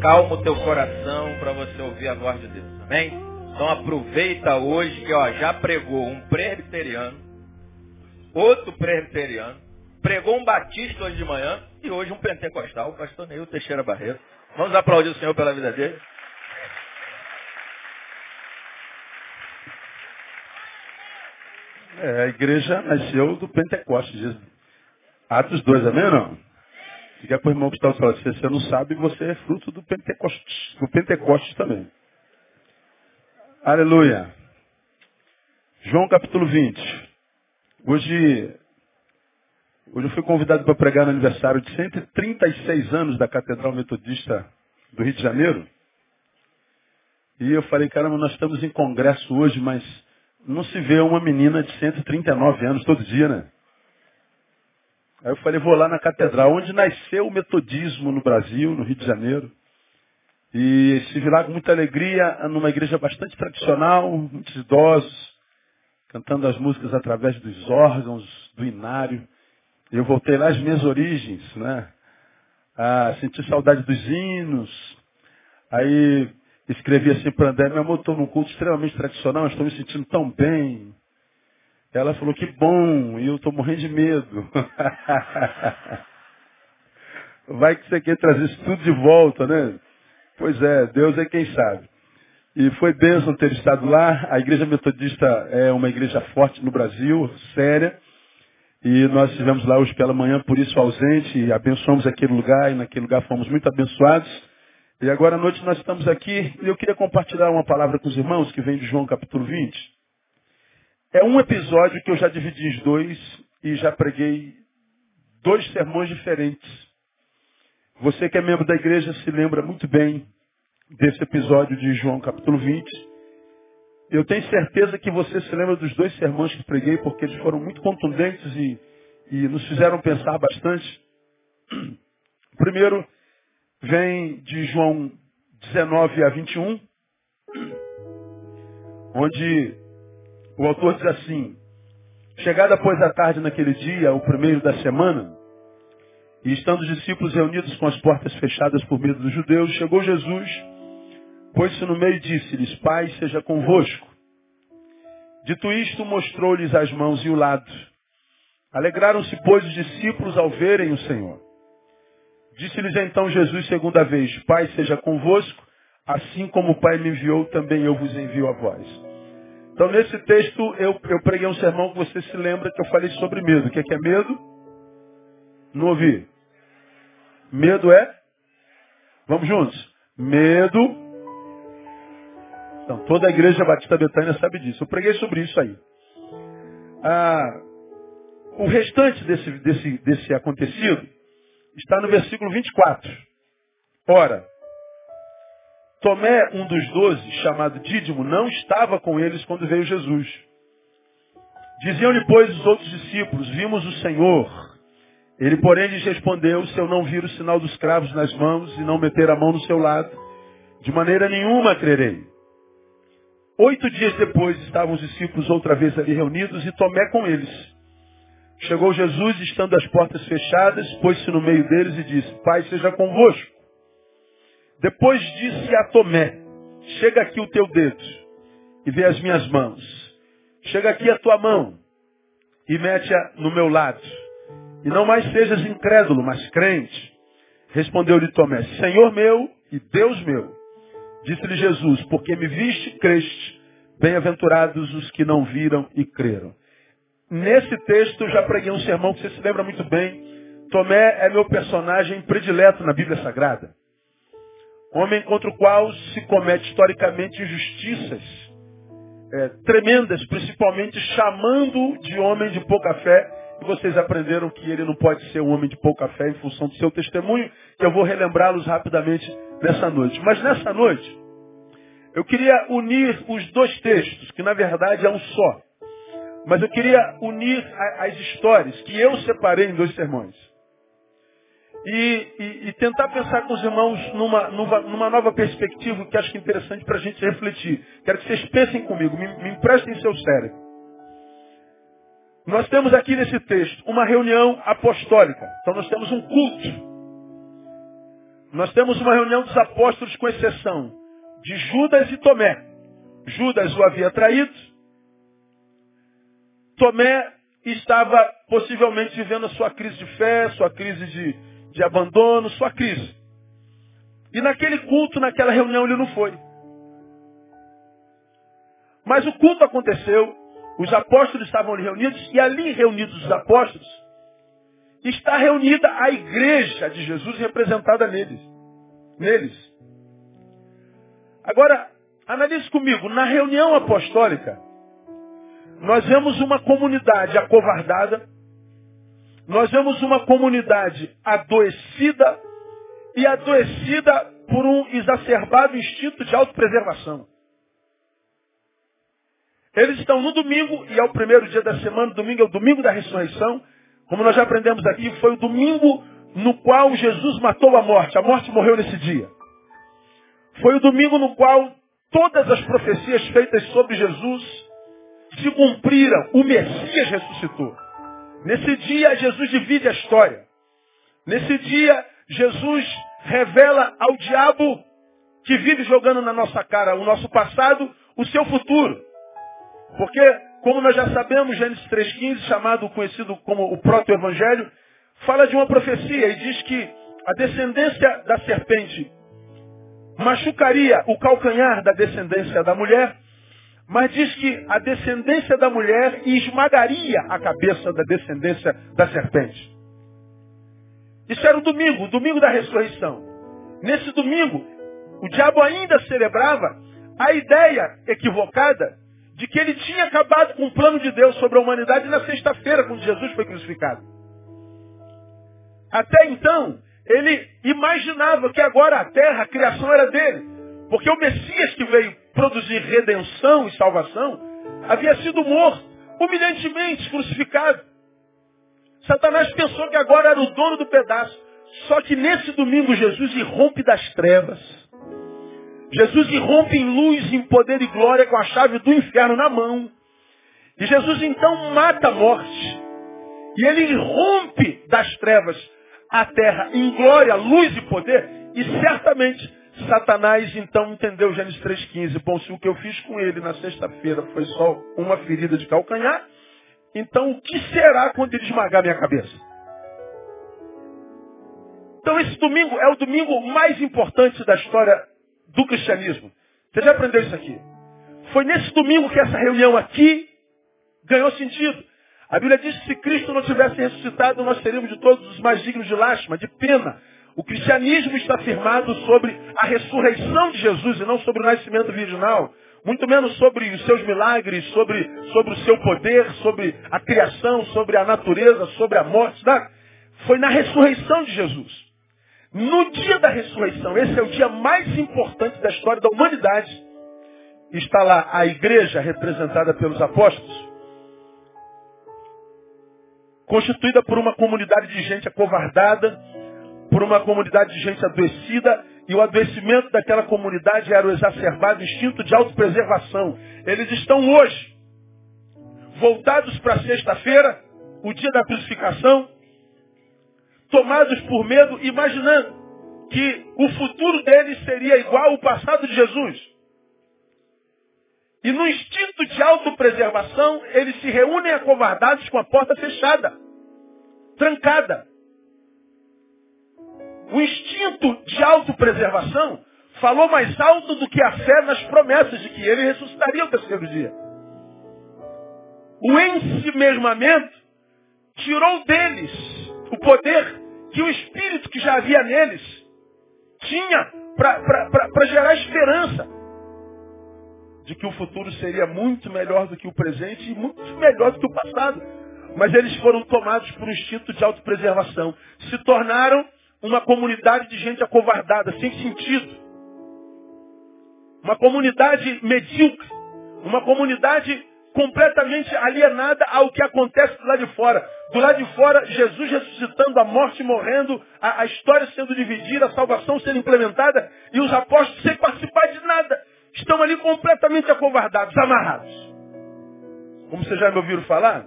Acalma o teu coração para você ouvir a voz de Deus. Amém? Então aproveita hoje que ó, já pregou um presbiteriano, outro presbiteriano, pregou um batista hoje de manhã e hoje um pentecostal, o pastor Neil Teixeira Barreto. Vamos aplaudir o Senhor pela vida dele. É, a igreja nasceu do Pentecostes. Atos 2, amém ou não? Diga para o irmão que está falando, se você não sabe, você é fruto do Pentecostes, do Pentecostes também. Aleluia. João capítulo 20. Hoje, hoje eu fui convidado para pregar no aniversário de 136 anos da Catedral Metodista do Rio de Janeiro. E eu falei, caramba, nós estamos em congresso hoje, mas não se vê uma menina de 139 anos todo dia, né? Aí eu falei, vou lá na catedral, onde nasceu o metodismo no Brasil, no Rio de Janeiro. E estive lá com muita alegria, numa igreja bastante tradicional, muitos idosos, cantando as músicas através dos órgãos, do inário. Eu voltei lá às minhas origens, né? Ah, senti saudade dos hinos. Aí escrevi assim para André, meu amor, estou num culto extremamente tradicional, estou me sentindo tão bem. Ela falou, que bom, e eu estou morrendo de medo. Vai que você quer trazer isso tudo de volta, né? Pois é, Deus é quem sabe. E foi bênção ter estado lá. A igreja metodista é uma igreja forte no Brasil, séria. E nós estivemos lá hoje pela manhã, por isso ausente, e abençoamos aquele lugar, e naquele lugar fomos muito abençoados. E agora à noite nós estamos aqui, e eu queria compartilhar uma palavra com os irmãos, que vem de João capítulo 20. É um episódio que eu já dividi em dois e já preguei dois sermões diferentes. Você que é membro da igreja se lembra muito bem desse episódio de João capítulo 20. Eu tenho certeza que você se lembra dos dois sermões que preguei, porque eles foram muito contundentes e, e nos fizeram pensar bastante. O primeiro vem de João 19 a 21, onde o autor diz assim, chegada após a tarde naquele dia, o primeiro da semana, e estando os discípulos reunidos com as portas fechadas por medo dos judeus, chegou Jesus, pôs-se no meio e disse-lhes, Pai, seja convosco. Dito isto, mostrou-lhes as mãos e o lado. Alegraram-se, pois, os discípulos ao verem o Senhor. Disse-lhes então Jesus segunda vez, Pai, seja convosco, assim como o Pai me enviou, também eu vos envio a vós. Então, nesse texto, eu, eu preguei um sermão que você se lembra que eu falei sobre medo. O que é, que é medo? Não ouvi. Medo é? Vamos juntos. Medo. Então, toda a igreja Batista Betânia sabe disso. Eu preguei sobre isso aí. Ah, o restante desse, desse, desse acontecido está no versículo 24. Ora, Tomé, um dos doze, chamado Dídimo, não estava com eles quando veio Jesus. Diziam-lhe, pois, os outros discípulos, vimos o Senhor. Ele, porém, lhes respondeu, se eu não vir o sinal dos cravos nas mãos e não meter a mão no seu lado, de maneira nenhuma crerei. Oito dias depois estavam os discípulos outra vez ali reunidos e Tomé com eles. Chegou Jesus, estando as portas fechadas, pôs-se no meio deles e disse, Pai seja convosco. Depois disse a Tomé, chega aqui o teu dedo e vê as minhas mãos. Chega aqui a tua mão e mete-a no meu lado. E não mais sejas incrédulo, mas crente. Respondeu-lhe Tomé, Senhor meu e Deus meu. Disse-lhe Jesus, porque me viste, creste. Bem-aventurados os que não viram e creram. Nesse texto eu já preguei um sermão que você se lembra muito bem. Tomé é meu personagem predileto na Bíblia Sagrada. Homem contra o qual se comete historicamente injustiças é, tremendas, principalmente chamando de homem de pouca fé. E vocês aprenderam que ele não pode ser um homem de pouca fé em função do seu testemunho, que eu vou relembrá-los rapidamente nessa noite. Mas nessa noite, eu queria unir os dois textos, que na verdade é um só. Mas eu queria unir as histórias que eu separei em dois sermões. E, e, e, tentar pensar com os irmãos numa, numa, numa nova perspectiva que acho que é interessante para a gente refletir. Quero que vocês pensem comigo, me, me emprestem seu cérebro. Nós temos aqui nesse texto uma reunião apostólica. Então nós temos um culto. Nós temos uma reunião dos apóstolos com exceção de Judas e Tomé. Judas o havia traído. Tomé estava possivelmente vivendo a sua crise de fé, sua crise de, de abandono, sua crise. E naquele culto, naquela reunião, ele não foi. Mas o culto aconteceu, os apóstolos estavam ali reunidos, e ali reunidos os apóstolos, está reunida a igreja de Jesus representada neles. neles. Agora, analise comigo, na reunião apostólica, nós vemos uma comunidade acovardada, nós vemos uma comunidade adoecida e adoecida por um exacerbado instinto de autopreservação. Eles estão no domingo, e é o primeiro dia da semana, domingo é o domingo da ressurreição. Como nós já aprendemos aqui, foi o domingo no qual Jesus matou a morte. A morte morreu nesse dia. Foi o domingo no qual todas as profecias feitas sobre Jesus se cumpriram. O Messias ressuscitou. Nesse dia, Jesus divide a história. Nesse dia, Jesus revela ao diabo que vive jogando na nossa cara o nosso passado, o seu futuro. Porque, como nós já sabemos, Gênesis 3,15, chamado, conhecido como o proto-evangelho, fala de uma profecia e diz que a descendência da serpente machucaria o calcanhar da descendência da mulher mas diz que a descendência da mulher esmagaria a cabeça da descendência da serpente. Isso era o domingo, o domingo da ressurreição. Nesse domingo, o diabo ainda celebrava a ideia equivocada de que ele tinha acabado com o plano de Deus sobre a humanidade na sexta-feira, quando Jesus foi crucificado. Até então, ele imaginava que agora a terra, a criação era dele. Porque o Messias que veio produzir redenção e salvação, havia sido morto, humilhantemente crucificado. Satanás pensou que agora era o dono do pedaço. Só que nesse domingo Jesus irrompe das trevas. Jesus irrompe em luz, em poder e glória com a chave do inferno na mão. E Jesus então mata a morte. E ele irrompe das trevas à terra em glória, luz e poder. E certamente Satanás então entendeu Gênesis 3,15. Bom, se o que eu fiz com ele na sexta-feira foi só uma ferida de calcanhar, então o que será quando ele esmagar minha cabeça? Então esse domingo é o domingo mais importante da história do cristianismo. Você já aprendeu isso aqui? Foi nesse domingo que essa reunião aqui ganhou sentido. A Bíblia diz que se Cristo não tivesse ressuscitado, nós seríamos de todos os mais dignos de lástima, de pena. O cristianismo está firmado sobre a ressurreição de Jesus e não sobre o nascimento virginal. Muito menos sobre os seus milagres, sobre, sobre o seu poder, sobre a criação, sobre a natureza, sobre a morte. Tá? Foi na ressurreição de Jesus. No dia da ressurreição, esse é o dia mais importante da história da humanidade. Está lá a igreja representada pelos apóstolos, constituída por uma comunidade de gente acovardada, por uma comunidade de gente adoecida, e o adoecimento daquela comunidade era o exacerbado instinto de autopreservação. Eles estão hoje voltados para sexta-feira, o dia da crucificação, tomados por medo, imaginando que o futuro deles seria igual ao passado de Jesus. E no instinto de autopreservação, eles se reúnem acovardados com a porta fechada, trancada. O instinto de autopreservação falou mais alto do que a fé nas promessas de que ele ressuscitaria o terceiro dia. O ensimesmamento tirou deles o poder que o espírito que já havia neles tinha para gerar esperança de que o futuro seria muito melhor do que o presente e muito melhor do que o passado. Mas eles foram tomados por um instinto de autopreservação. Se tornaram uma comunidade de gente acovardada, sem sentido. Uma comunidade medíocre. Uma comunidade completamente alienada ao que acontece do lado de fora. Do lado de fora, Jesus ressuscitando, a morte morrendo, a, a história sendo dividida, a salvação sendo implementada, e os apóstolos sem participar de nada. Estão ali completamente acovardados, amarrados. Como vocês já me ouviram falar,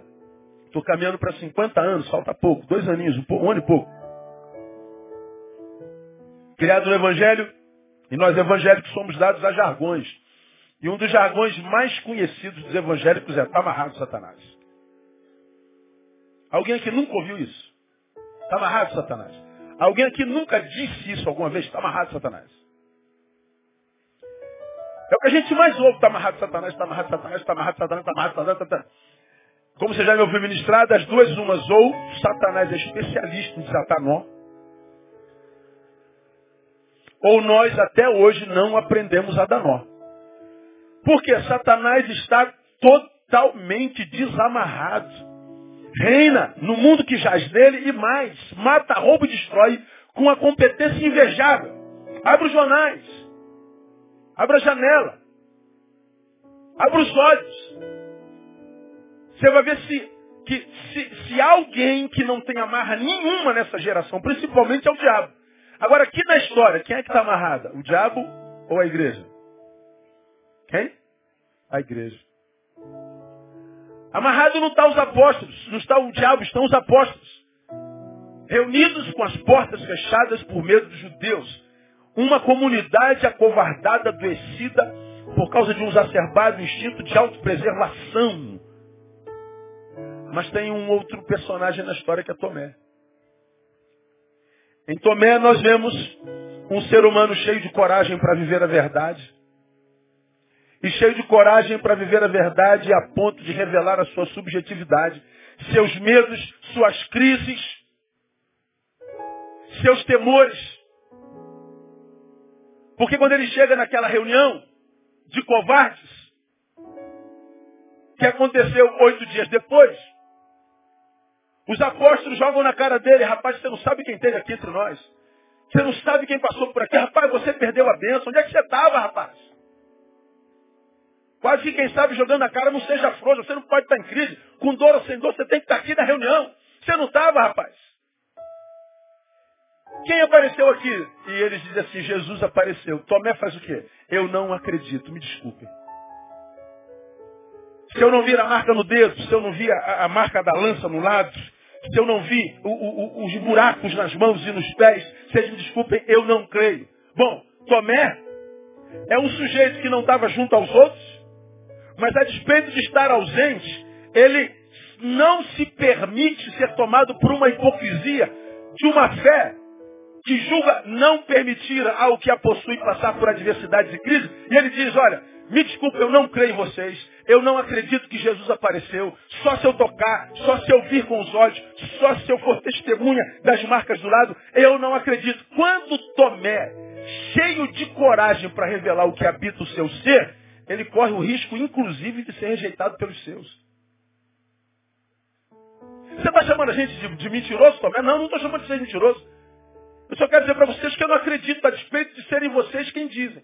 estou caminhando para 50 anos, falta pouco, dois aninhos, um, um ano e pouco. Criado no Evangelho, e nós evangélicos somos dados a jargões. E um dos jargões mais conhecidos dos evangélicos é está amarrado Satanás. Alguém aqui nunca ouviu isso? Está amarrado Satanás. Alguém aqui nunca disse isso alguma vez? Está amarrado Satanás. É o que a gente mais ouve, está amarrado Satanás, está amarrado Satanás, está amarrado Satanás, está amarrado Satanás, Satanás. Como você já me ouviu ministrar, das duas umas, ou Satanás é especialista em desatar nó, ou nós até hoje não aprendemos a dar nó. Porque Satanás está totalmente desamarrado. Reina no mundo que jaz nele e mais, mata, rouba e destrói com a competência invejável. Abra os jornais. Abra a janela. Abra os olhos. Você vai ver se, que, se, se alguém que não tem amarra nenhuma nessa geração, principalmente é o diabo. Agora, aqui na história, quem é que está amarrada? O diabo ou a igreja? Quem? A igreja. Amarrado não está os apóstolos, não está o diabo, estão os apóstolos. Reunidos com as portas fechadas por medo dos judeus. Uma comunidade acovardada, adoecida, por causa de um exacerbado instinto de autopreservação. Mas tem um outro personagem na história que é Tomé. Em Tomé nós vemos um ser humano cheio de coragem para viver a verdade e cheio de coragem para viver a verdade a ponto de revelar a sua subjetividade, seus medos, suas crises, seus temores. Porque quando ele chega naquela reunião de covardes, que aconteceu oito dias depois, os apóstolos jogam na cara dele, rapaz, você não sabe quem teve aqui entre nós. Você não sabe quem passou por aqui. Rapaz, você perdeu a bênção. Onde é que você estava, rapaz? Quase que quem sabe jogando na cara não seja frouxo. Você não pode estar em crise. Com dor ou sem dor, você tem que estar aqui na reunião. Você não estava, rapaz. Quem apareceu aqui? E eles dizem assim, Jesus apareceu. Tomé faz o quê? Eu não acredito, me desculpe. Se eu não vir a marca no dedo, se eu não vir a, a marca da lança no lado, se eu não vi o, o, os buracos nas mãos e nos pés, vocês me desculpem, eu não creio. Bom, Tomé é um sujeito que não estava junto aos outros, mas a despeito de estar ausente, ele não se permite ser tomado por uma hipocrisia de uma fé que julga não permitir ao que a possui passar por adversidades e crises. E ele diz, olha, me desculpe, eu não creio em vocês. Eu não acredito que Jesus apareceu. Só se eu tocar, só se eu vir com os olhos, só se eu for testemunha das marcas do lado, eu não acredito. Quando Tomé, cheio de coragem para revelar o que habita o seu ser, ele corre o risco, inclusive, de ser rejeitado pelos seus. Você está chamando a gente de, de mentiroso, Tomé? Não, não estou chamando de ser mentiroso. Eu só quero dizer para vocês que eu não acredito, a despeito de serem vocês quem dizem.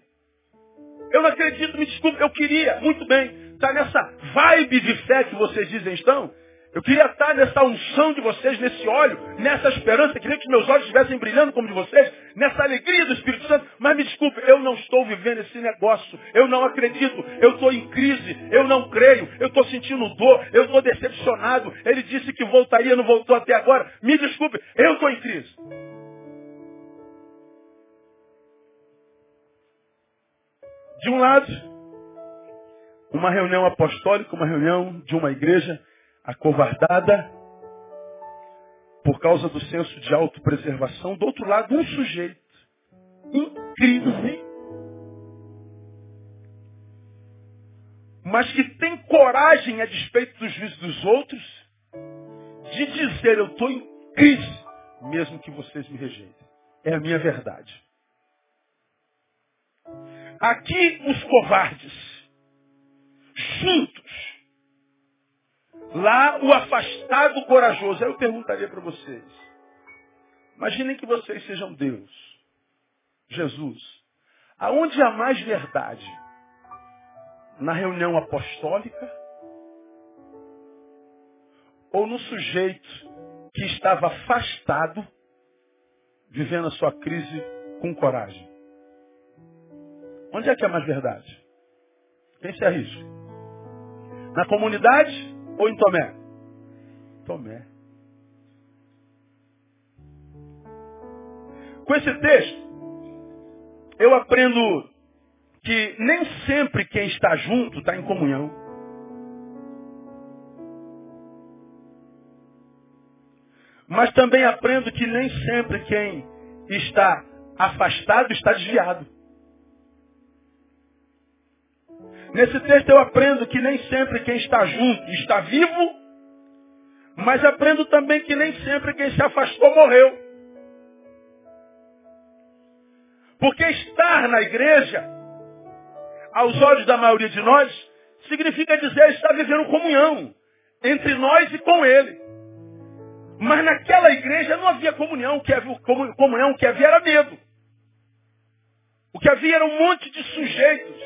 Eu não acredito, me desculpe, eu queria, muito bem, estar tá nessa vibe de fé que vocês dizem estão. Eu queria estar nessa unção de vocês, nesse óleo, nessa esperança. Queria que meus olhos estivessem brilhando como de vocês, nessa alegria do Espírito Santo. Mas me desculpe, eu não estou vivendo esse negócio. Eu não acredito. Eu estou em crise. Eu não creio. Eu estou sentindo dor. Eu estou decepcionado. Ele disse que voltaria, não voltou até agora. Me desculpe, eu estou em crise. De um lado, uma reunião apostólica, uma reunião de uma igreja acovardada por causa do senso de autopreservação. Do outro lado, um sujeito em crise, mas que tem coragem a despeito dos juízos dos outros de dizer eu estou em crise, mesmo que vocês me rejeitem. É a minha verdade. Aqui os covardes, juntos, Lá o afastado corajoso. Aí eu perguntaria para vocês. Imaginem que vocês sejam Deus. Jesus. Aonde há mais verdade? Na reunião apostólica ou no sujeito que estava afastado, vivendo a sua crise com coragem? Onde é que é mais verdade? Quem se arrisca? Na comunidade ou em Tomé? Tomé. Com esse texto, eu aprendo que nem sempre quem está junto está em comunhão. Mas também aprendo que nem sempre quem está afastado está desviado. Nesse texto eu aprendo que nem sempre quem está junto está vivo, mas aprendo também que nem sempre quem se afastou morreu. Porque estar na igreja, aos olhos da maioria de nós, significa dizer estar vivendo comunhão entre nós e com Ele. Mas naquela igreja não havia comunhão, o que havia, comunhão, o que havia era medo. O que havia era um monte de sujeitos,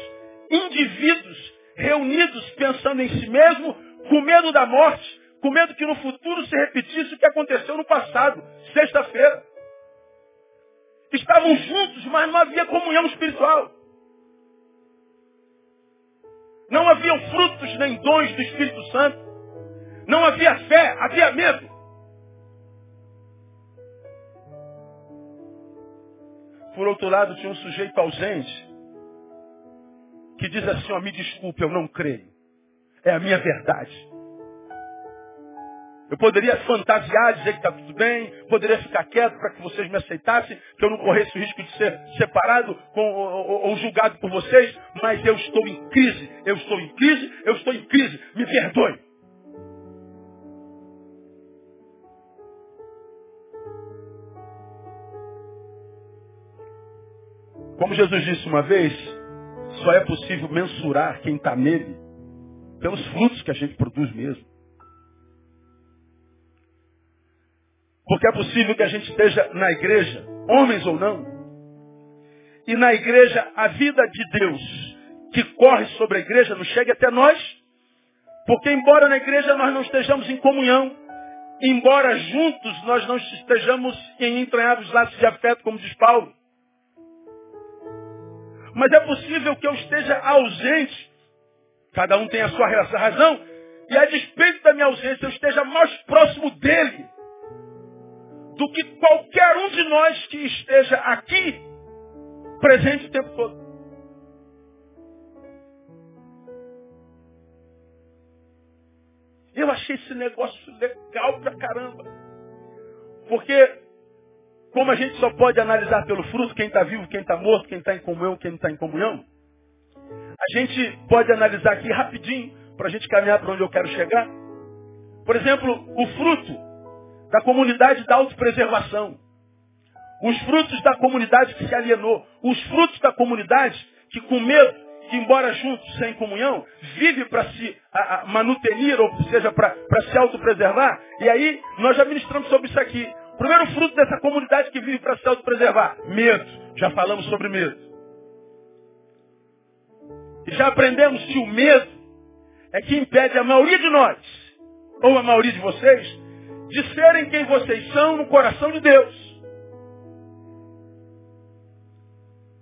indivíduos, reunidos pensando em si mesmo, com medo da morte, com medo que no futuro se repetisse o que aconteceu no passado, sexta-feira. Estavam juntos, mas não havia comunhão espiritual. Não haviam frutos nem dons do Espírito Santo. Não havia fé, havia medo. Por outro lado, tinha um sujeito ausente que diz assim, ó, me desculpe, eu não creio. É a minha verdade. Eu poderia fantasiar, dizer que está tudo bem, poderia ficar quieto para que vocês me aceitassem, que eu não corresse o risco de ser separado com, ou, ou, ou, julgado por vocês, mas eu estou em crise, eu estou em crise, eu estou em crise, me perdoe. Como Jesus disse uma vez, só é possível mensurar quem está nele pelos frutos que a gente produz mesmo. Porque é possível que a gente esteja na igreja, homens ou não, e na igreja a vida de Deus que corre sobre a igreja não chegue até nós, porque embora na igreja nós não estejamos em comunhão, embora juntos nós não estejamos em entranhados laços de afeto, como diz Paulo, mas é possível que eu esteja ausente, cada um tem a sua razão, e a despeito da minha ausência eu esteja mais próximo dele do que qualquer um de nós que esteja aqui presente o tempo todo. Eu achei esse negócio legal pra caramba. Porque, como a gente só pode analisar pelo fruto, quem está vivo, quem está morto, quem está em comunhão, quem não está em comunhão, a gente pode analisar aqui rapidinho, para a gente caminhar para onde eu quero chegar. Por exemplo, o fruto da comunidade da autopreservação. Os frutos da comunidade que se alienou. Os frutos da comunidade que com medo, que embora juntos, sem comunhão, vive para se a, a, manutenir, ou seja, para se autopreservar. E aí, nós já ministramos sobre isso aqui. Primeiro fruto dessa comunidade que vive para se autopreservar, medo. Já falamos sobre medo. E já aprendemos que o medo é que impede a maioria de nós, ou a maioria de vocês, de serem quem vocês são no coração de Deus.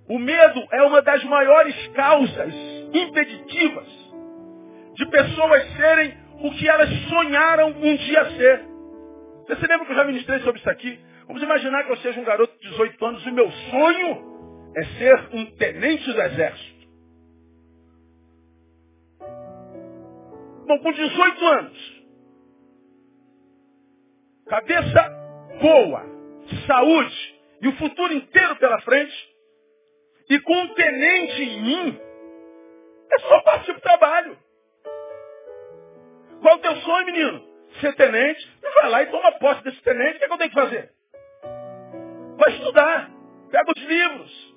O medo é uma das maiores causas impeditivas de pessoas serem o que elas sonharam um dia ser. Você lembra que eu já ministrei sobre isso aqui? Vamos imaginar que eu seja um garoto de 18 anos e o meu sonho é ser um tenente do exército. Bom, com 18 anos, cabeça boa, saúde e o futuro inteiro pela frente, e com um tenente em mim, é só partir para o trabalho. Qual é o teu sonho, menino? Ser tenente. Vai lá e toma posse desse tenente. O que, é que eu tenho que fazer? Vai estudar. Pega os livros.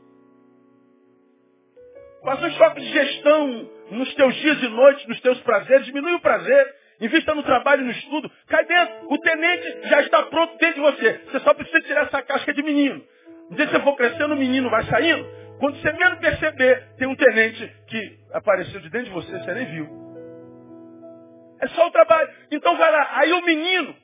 Faz um choque de gestão nos teus dias e noites, nos teus prazeres. Diminui o prazer. Invista no trabalho e no estudo. Cai dentro. O tenente já está pronto dentro de você. Você só precisa tirar essa casca de menino. Um dia você for crescendo, o menino vai saindo. Quando você menos perceber, tem um tenente que apareceu de dentro de você, você nem viu. É só o trabalho. Então vai lá. Aí o menino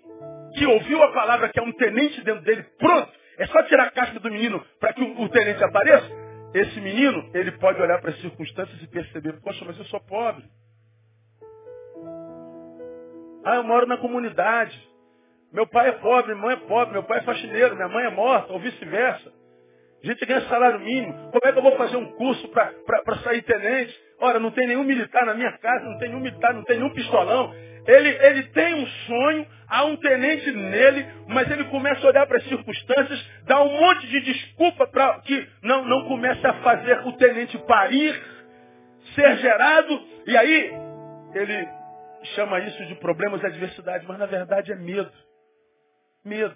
que ouviu a palavra que é um tenente dentro dele, pronto. É só tirar a casca do menino para que o, o tenente apareça. Esse menino, ele pode olhar para as circunstâncias e perceber, poxa, mas eu sou pobre. Ah, eu moro na comunidade. Meu pai é pobre, minha mãe é pobre, meu pai é faxineiro, minha mãe é morta, ou vice-versa. A gente ganha salário mínimo. Como é que eu vou fazer um curso para sair tenente? Ora, não tem nenhum militar na minha casa, não tem nenhum militar, não tem nenhum pistolão. Ele, ele tem um sonho, há um tenente nele, mas ele começa a olhar para as circunstâncias, dá um monte de desculpa para que não, não comece a fazer o tenente parir, ser gerado, e aí ele chama isso de problemas e adversidade, mas na verdade é medo. Medo.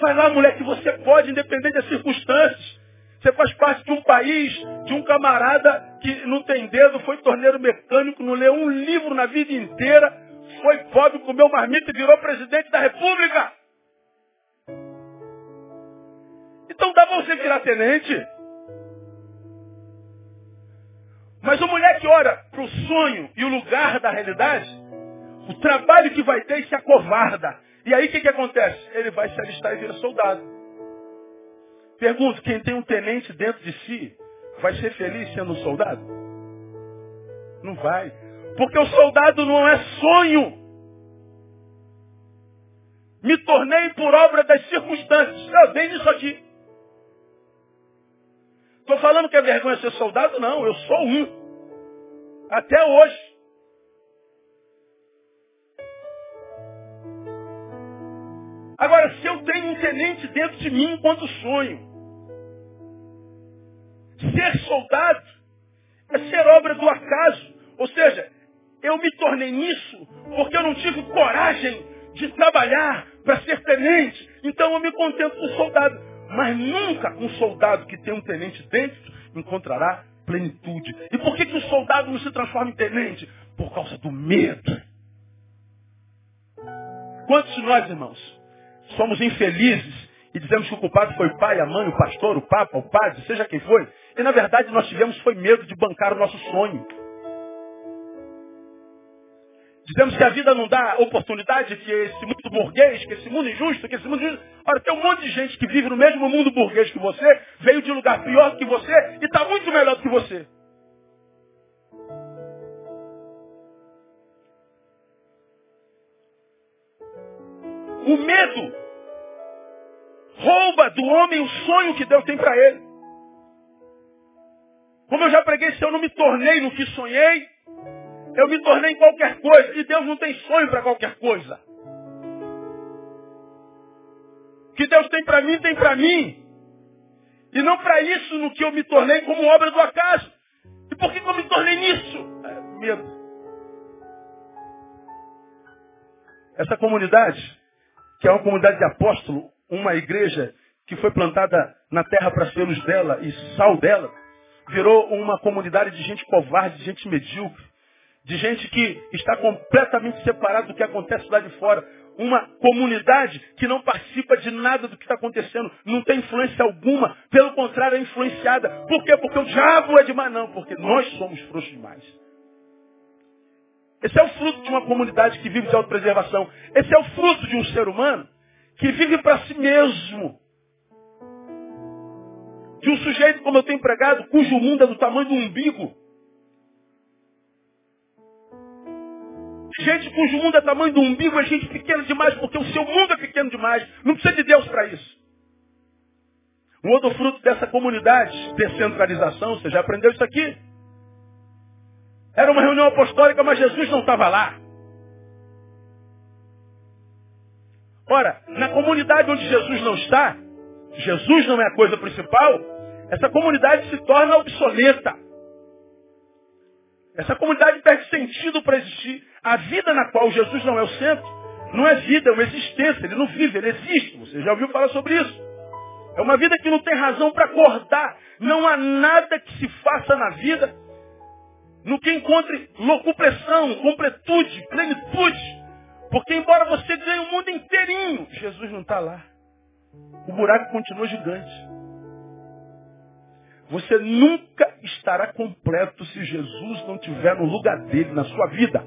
Vai lá, mulher, que você pode, independente das circunstâncias. Você faz parte de um país, de um camarada que não tem dedo, foi torneiro mecânico, não leu um livro na vida inteira, foi pobre, comeu marmita e virou presidente da república. Então dá pra você virar tenente. Mas a mulher que ora para o sonho e o lugar da realidade, o trabalho que vai ter se acovarda. E aí o que, que acontece? Ele vai se alistar e vira soldado. Pergunto, quem tem um tenente dentro de si, vai ser feliz sendo um soldado? Não vai. Porque o soldado não é sonho. Me tornei por obra das circunstâncias. Eu dei nisso aqui. Estou falando que é vergonha ser soldado? Não, eu sou um. Até hoje. Agora, se eu tenho um tenente dentro de mim enquanto sonho, ser soldado é ser obra do acaso. Ou seja, eu me tornei nisso porque eu não tive coragem de trabalhar para ser tenente. Então eu me contento com soldado. Mas nunca um soldado que tem um tenente dentro encontrará plenitude. E por que, que o soldado não se transforma em tenente? Por causa do medo. Quantos de nós, irmãos, somos infelizes e dizemos que o culpado foi o pai, a mãe, o pastor, o papa, o padre, seja quem foi, e na verdade nós tivemos foi medo de bancar o nosso sonho. Dizemos que a vida não dá oportunidade, que esse mundo burguês, que esse mundo injusto, que esse mundo injusto. Ora, tem um monte de gente que vive no mesmo mundo burguês que você, veio de lugar pior que você e está muito melhor do que você. O medo rouba do homem o sonho que Deus tem para ele. Como eu já preguei, se eu não me tornei no que sonhei, eu me tornei em qualquer coisa. E Deus não tem sonho para qualquer coisa. O que Deus tem para mim, tem para mim. E não para isso no que eu me tornei como obra do acaso. E por que, que eu me tornei nisso? É, medo. Essa comunidade, que é uma comunidade de apóstolo, uma igreja que foi plantada na terra para ser luz dela e sal dela, virou uma comunidade de gente covarde, de gente medíocre, de gente que está completamente separada do que acontece lá de fora. Uma comunidade que não participa de nada do que está acontecendo, não tem influência alguma, pelo contrário, é influenciada. Por quê? Porque o diabo é demais, não, porque nós somos frouxos demais. Esse é o fruto de uma comunidade que vive de autopreservação. Esse é o fruto de um ser humano que vive para si mesmo. De um sujeito, como eu tenho pregado, cujo mundo é do tamanho do umbigo. Gente cujo mundo é tamanho do umbigo é gente pequena demais, porque o seu mundo é pequeno demais. Não precisa de Deus para isso. Um outro fruto dessa comunidade, descentralização, você já aprendeu isso aqui? Era uma reunião apostólica, mas Jesus não estava lá. Ora, na comunidade onde Jesus não está, Jesus não é a coisa principal, essa comunidade se torna obsoleta. Essa comunidade perde sentido para existir. A vida na qual Jesus não é o centro, não é vida, é uma existência. Ele não vive, ele existe. Você já ouviu falar sobre isso? É uma vida que não tem razão para acordar. Não há nada que se faça na vida no que encontre locupressão, completude, plenitude. Porque embora você ganhe o mundo inteirinho, Jesus não está lá. O buraco continua gigante. Você nunca estará completo se Jesus não tiver no lugar dele na sua vida.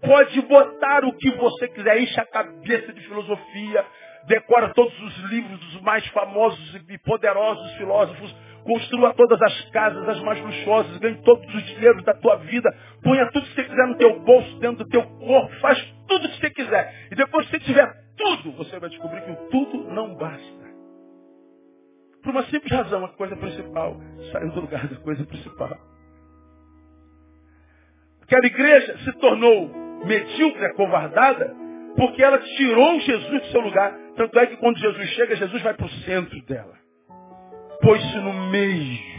Pode botar o que você quiser, enche a cabeça de filosofia, decora todos os livros dos mais famosos e poderosos filósofos, construa todas as casas, as mais luxuosas, ganhe todos os dinheiros da tua vida, ponha tudo que você quiser no teu bolso, dentro do teu corpo, faz tudo que você quiser. E depois que você tiver tudo, você vai descobrir que o tudo não basta. Por uma simples razão, a coisa principal saiu do lugar da coisa principal. Aquela igreja se tornou medíocre, acovardada, porque ela tirou Jesus do seu lugar. Tanto é que quando Jesus chega, Jesus vai para o centro dela. Pôs-se no meio.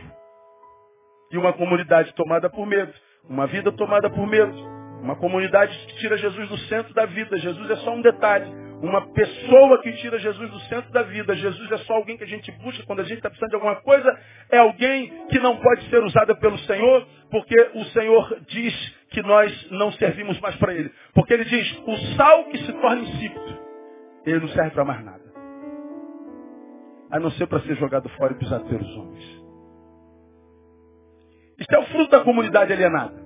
E uma comunidade tomada por medo. Uma vida tomada por medo. Uma comunidade que tira Jesus do centro da vida. Jesus é só um detalhe. Uma pessoa que tira Jesus do centro da vida. Jesus é só alguém que a gente busca quando a gente está precisando de alguma coisa. É alguém que não pode ser usada pelo Senhor, porque o Senhor diz que nós não servimos mais para Ele. Porque Ele diz, o sal que se torna insípido, ele não serve para mais nada. A não ser para ser jogado fora e pisado pelos homens. Isso é o fruto da comunidade alienada.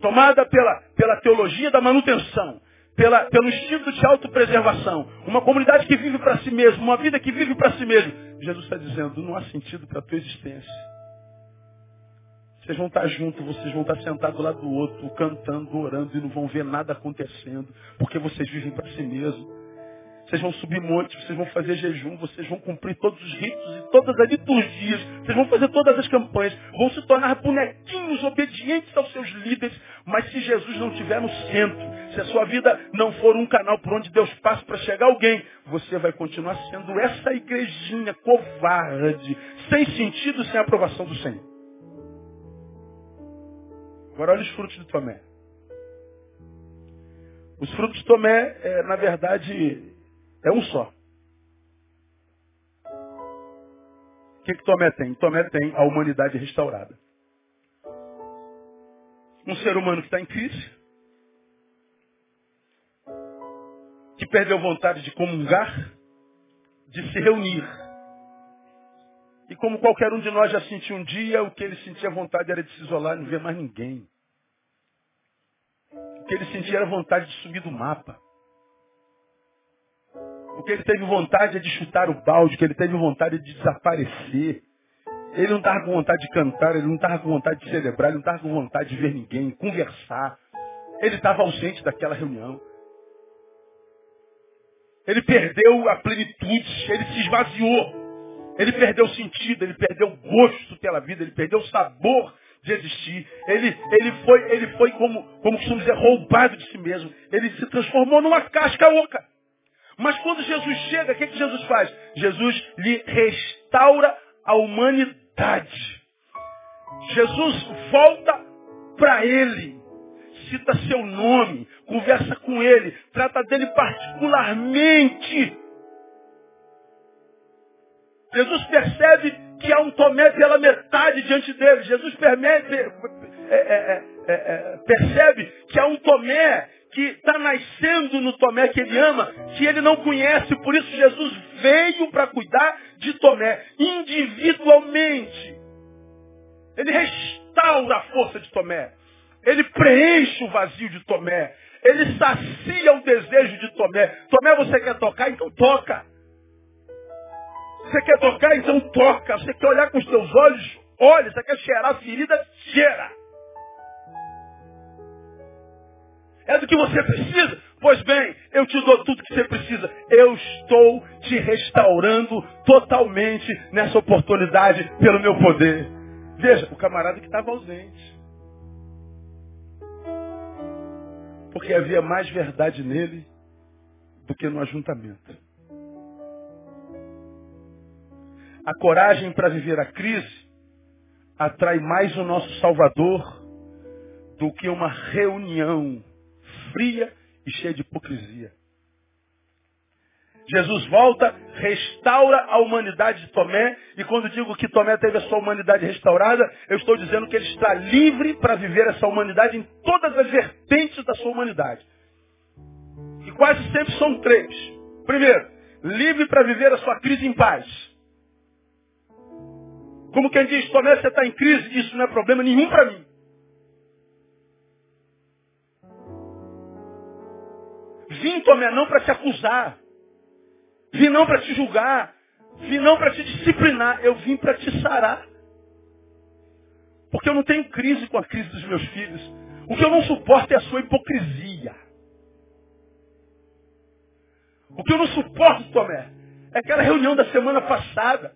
Tomada pela, pela teologia da manutenção pela, pelo instinto de autopreservação. Uma comunidade que vive para si mesmo, uma vida que vive para si mesmo. Jesus está dizendo, não há sentido para a tua existência. Vocês vão estar juntos, vocês vão estar sentados lá do outro, cantando, orando e não vão ver nada acontecendo, porque vocês vivem para si mesmo. Vocês vão subir montes, vocês vão fazer jejum, vocês vão cumprir todos os ritos e todas as liturgias, vocês vão fazer todas as campanhas, vão se tornar bonequinhos obedientes aos seus líderes, mas se Jesus não estiver no centro, se a sua vida não for um canal por onde Deus passa para chegar alguém, você vai continuar sendo essa igrejinha covarde, sem sentido, sem aprovação do Senhor. Agora olha os frutos de Tomé. Os frutos de Tomé, é, na verdade, é um só. O que, que Tomé tem? Tomé tem a humanidade restaurada. Um ser humano que está em crise, que perdeu vontade de comungar, de se reunir. E como qualquer um de nós já sentiu um dia, o que ele sentia vontade era de se isolar e não ver mais ninguém. O que ele sentia era vontade de subir do mapa. O que ele teve vontade é de chutar o balde, que ele teve vontade é de desaparecer. Ele não estava com vontade de cantar, ele não estava com vontade de celebrar, ele não estava com vontade de ver ninguém, conversar. Ele estava ausente daquela reunião. Ele perdeu a plenitude, ele se esvaziou. Ele perdeu o sentido, ele perdeu o gosto pela vida, ele perdeu o sabor de existir. Ele, ele foi, ele foi como, como costumamos dizer, roubado de si mesmo. Ele se transformou numa casca oca. Mas quando Jesus chega, o que, que Jesus faz? Jesus lhe restaura a humanidade. Jesus volta para ele, cita seu nome, conversa com ele, trata dele particularmente. Jesus percebe que há um Tomé pela metade diante dele. Jesus permite, é, é, é, é, percebe que há um Tomé que está nascendo no Tomé que ele ama, que ele não conhece. Por isso Jesus veio para cuidar de Tomé individualmente. Ele restaura a força de Tomé. Ele preenche o vazio de Tomé. Ele sacia o desejo de Tomé. Tomé, você quer tocar? Então toca. Você quer tocar? Então toca. Você quer olhar com os seus olhos? Olha. Você quer cheirar a ferida? Cheira. É do que você precisa? Pois bem, eu te dou tudo que você precisa. Eu estou te restaurando totalmente nessa oportunidade pelo meu poder. Veja, o camarada que estava ausente. Porque havia mais verdade nele do que no ajuntamento. A coragem para viver a crise atrai mais o nosso Salvador do que uma reunião fria e cheia de hipocrisia. Jesus volta, restaura a humanidade de Tomé, e quando digo que Tomé teve a sua humanidade restaurada, eu estou dizendo que ele está livre para viver essa humanidade em todas as vertentes da sua humanidade. E quase sempre são três. Primeiro, livre para viver a sua crise em paz. Como quem diz, Tomé, você está em crise, isso não é problema nenhum para mim. Vim, Tomé, não para te acusar. Vim não para te julgar. Vim não para te disciplinar. Eu vim para te sarar. Porque eu não tenho crise com a crise dos meus filhos. O que eu não suporto é a sua hipocrisia. O que eu não suporto, Tomé, é aquela reunião da semana passada.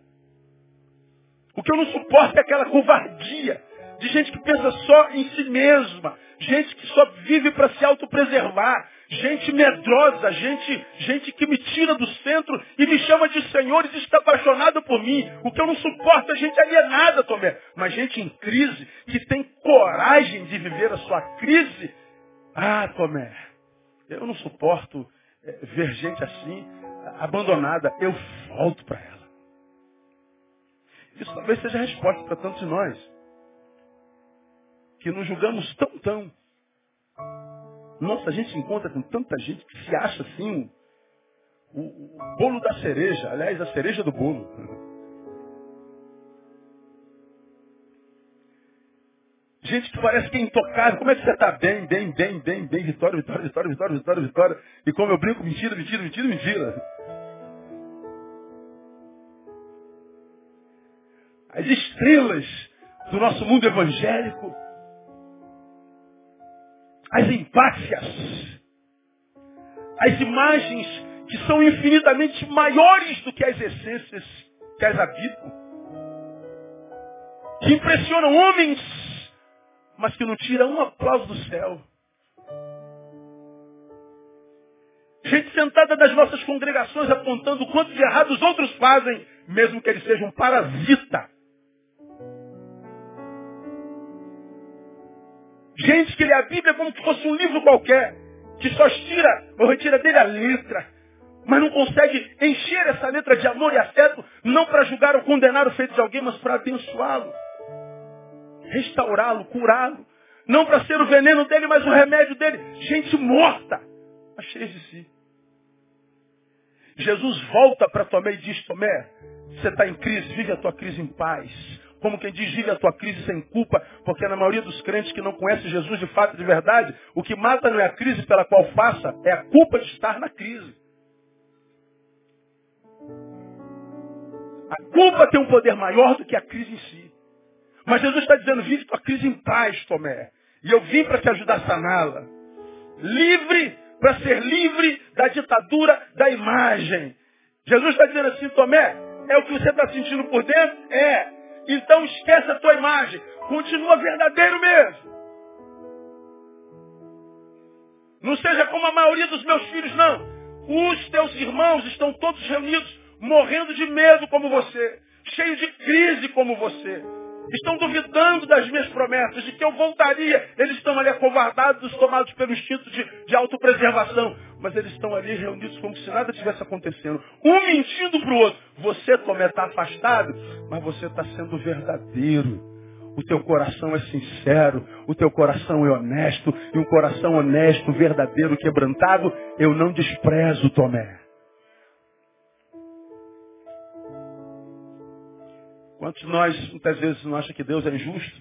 O que eu não suporto é aquela covardia de gente que pensa só em si mesma, gente que só vive para se autopreservar, gente medrosa, gente, gente que me tira do centro e me chama de Senhor e está apaixonado por mim. O que eu não suporto é gente alienada, Tomé. Mas gente em crise, que tem coragem de viver a sua crise. Ah, Tomé, eu não suporto é, ver gente assim, abandonada. Eu volto para ela. Isso talvez seja a resposta para tantos de nós. Que nos julgamos tão, tão nossa, a gente encontra com tanta gente que se acha assim o, o bolo da cereja, aliás, a cereja do bolo. Gente que parece que é intocável. Como é que você está? Bem, bem, bem, bem, bem. Vitória, vitória, vitória, vitória, vitória, vitória. E como eu brinco, mentira, mentira, mentira, mentira. As estrelas do nosso mundo evangélico as empátias, as imagens que são infinitamente maiores do que as essências que as habitam, que impressionam homens, mas que não tiram um aplauso do céu. Gente sentada nas nossas congregações apontando o quanto de errado os outros fazem, mesmo que eles sejam parasita Gente que lê a Bíblia como se fosse um livro qualquer, que só tira ou retira dele a letra, mas não consegue encher essa letra de amor e afeto, não para julgar ou condenar o feito de alguém, mas para abençoá-lo, restaurá-lo, curá-lo. Não para ser o veneno dele, mas o remédio dele. Gente morta, mas cheia de si. Jesus volta para Tomé e diz, Tomé, você está em crise, vive a tua crise em paz. Como quem diz, vive a tua crise sem culpa, porque na maioria dos crentes que não conhecem Jesus de fato e de verdade, o que mata não é a crise pela qual faça, é a culpa de estar na crise. A culpa tem um poder maior do que a crise em si. Mas Jesus está dizendo, vive tua crise em paz, Tomé. E eu vim para te ajudar a saná-la. Livre para ser livre da ditadura da imagem. Jesus está dizendo assim, Tomé, é o que você está sentindo por dentro? É. Então esquece a tua imagem. Continua verdadeiro mesmo. Não seja como a maioria dos meus filhos, não. Os teus irmãos estão todos reunidos, morrendo de medo como você, cheios de crise como você. Estão duvidando das minhas promessas, de que eu voltaria. Eles estão ali acovardados, tomados pelo instinto de, de autopreservação. Mas eles estão ali reunidos como se nada tivesse acontecendo. Um mentindo para o outro. Você, Tomé, está afastado, mas você está sendo verdadeiro. O teu coração é sincero, o teu coração é honesto, e um coração honesto, verdadeiro, quebrantado, eu não desprezo, Tomé. Quantos de nós muitas vezes não acham que Deus é injusto?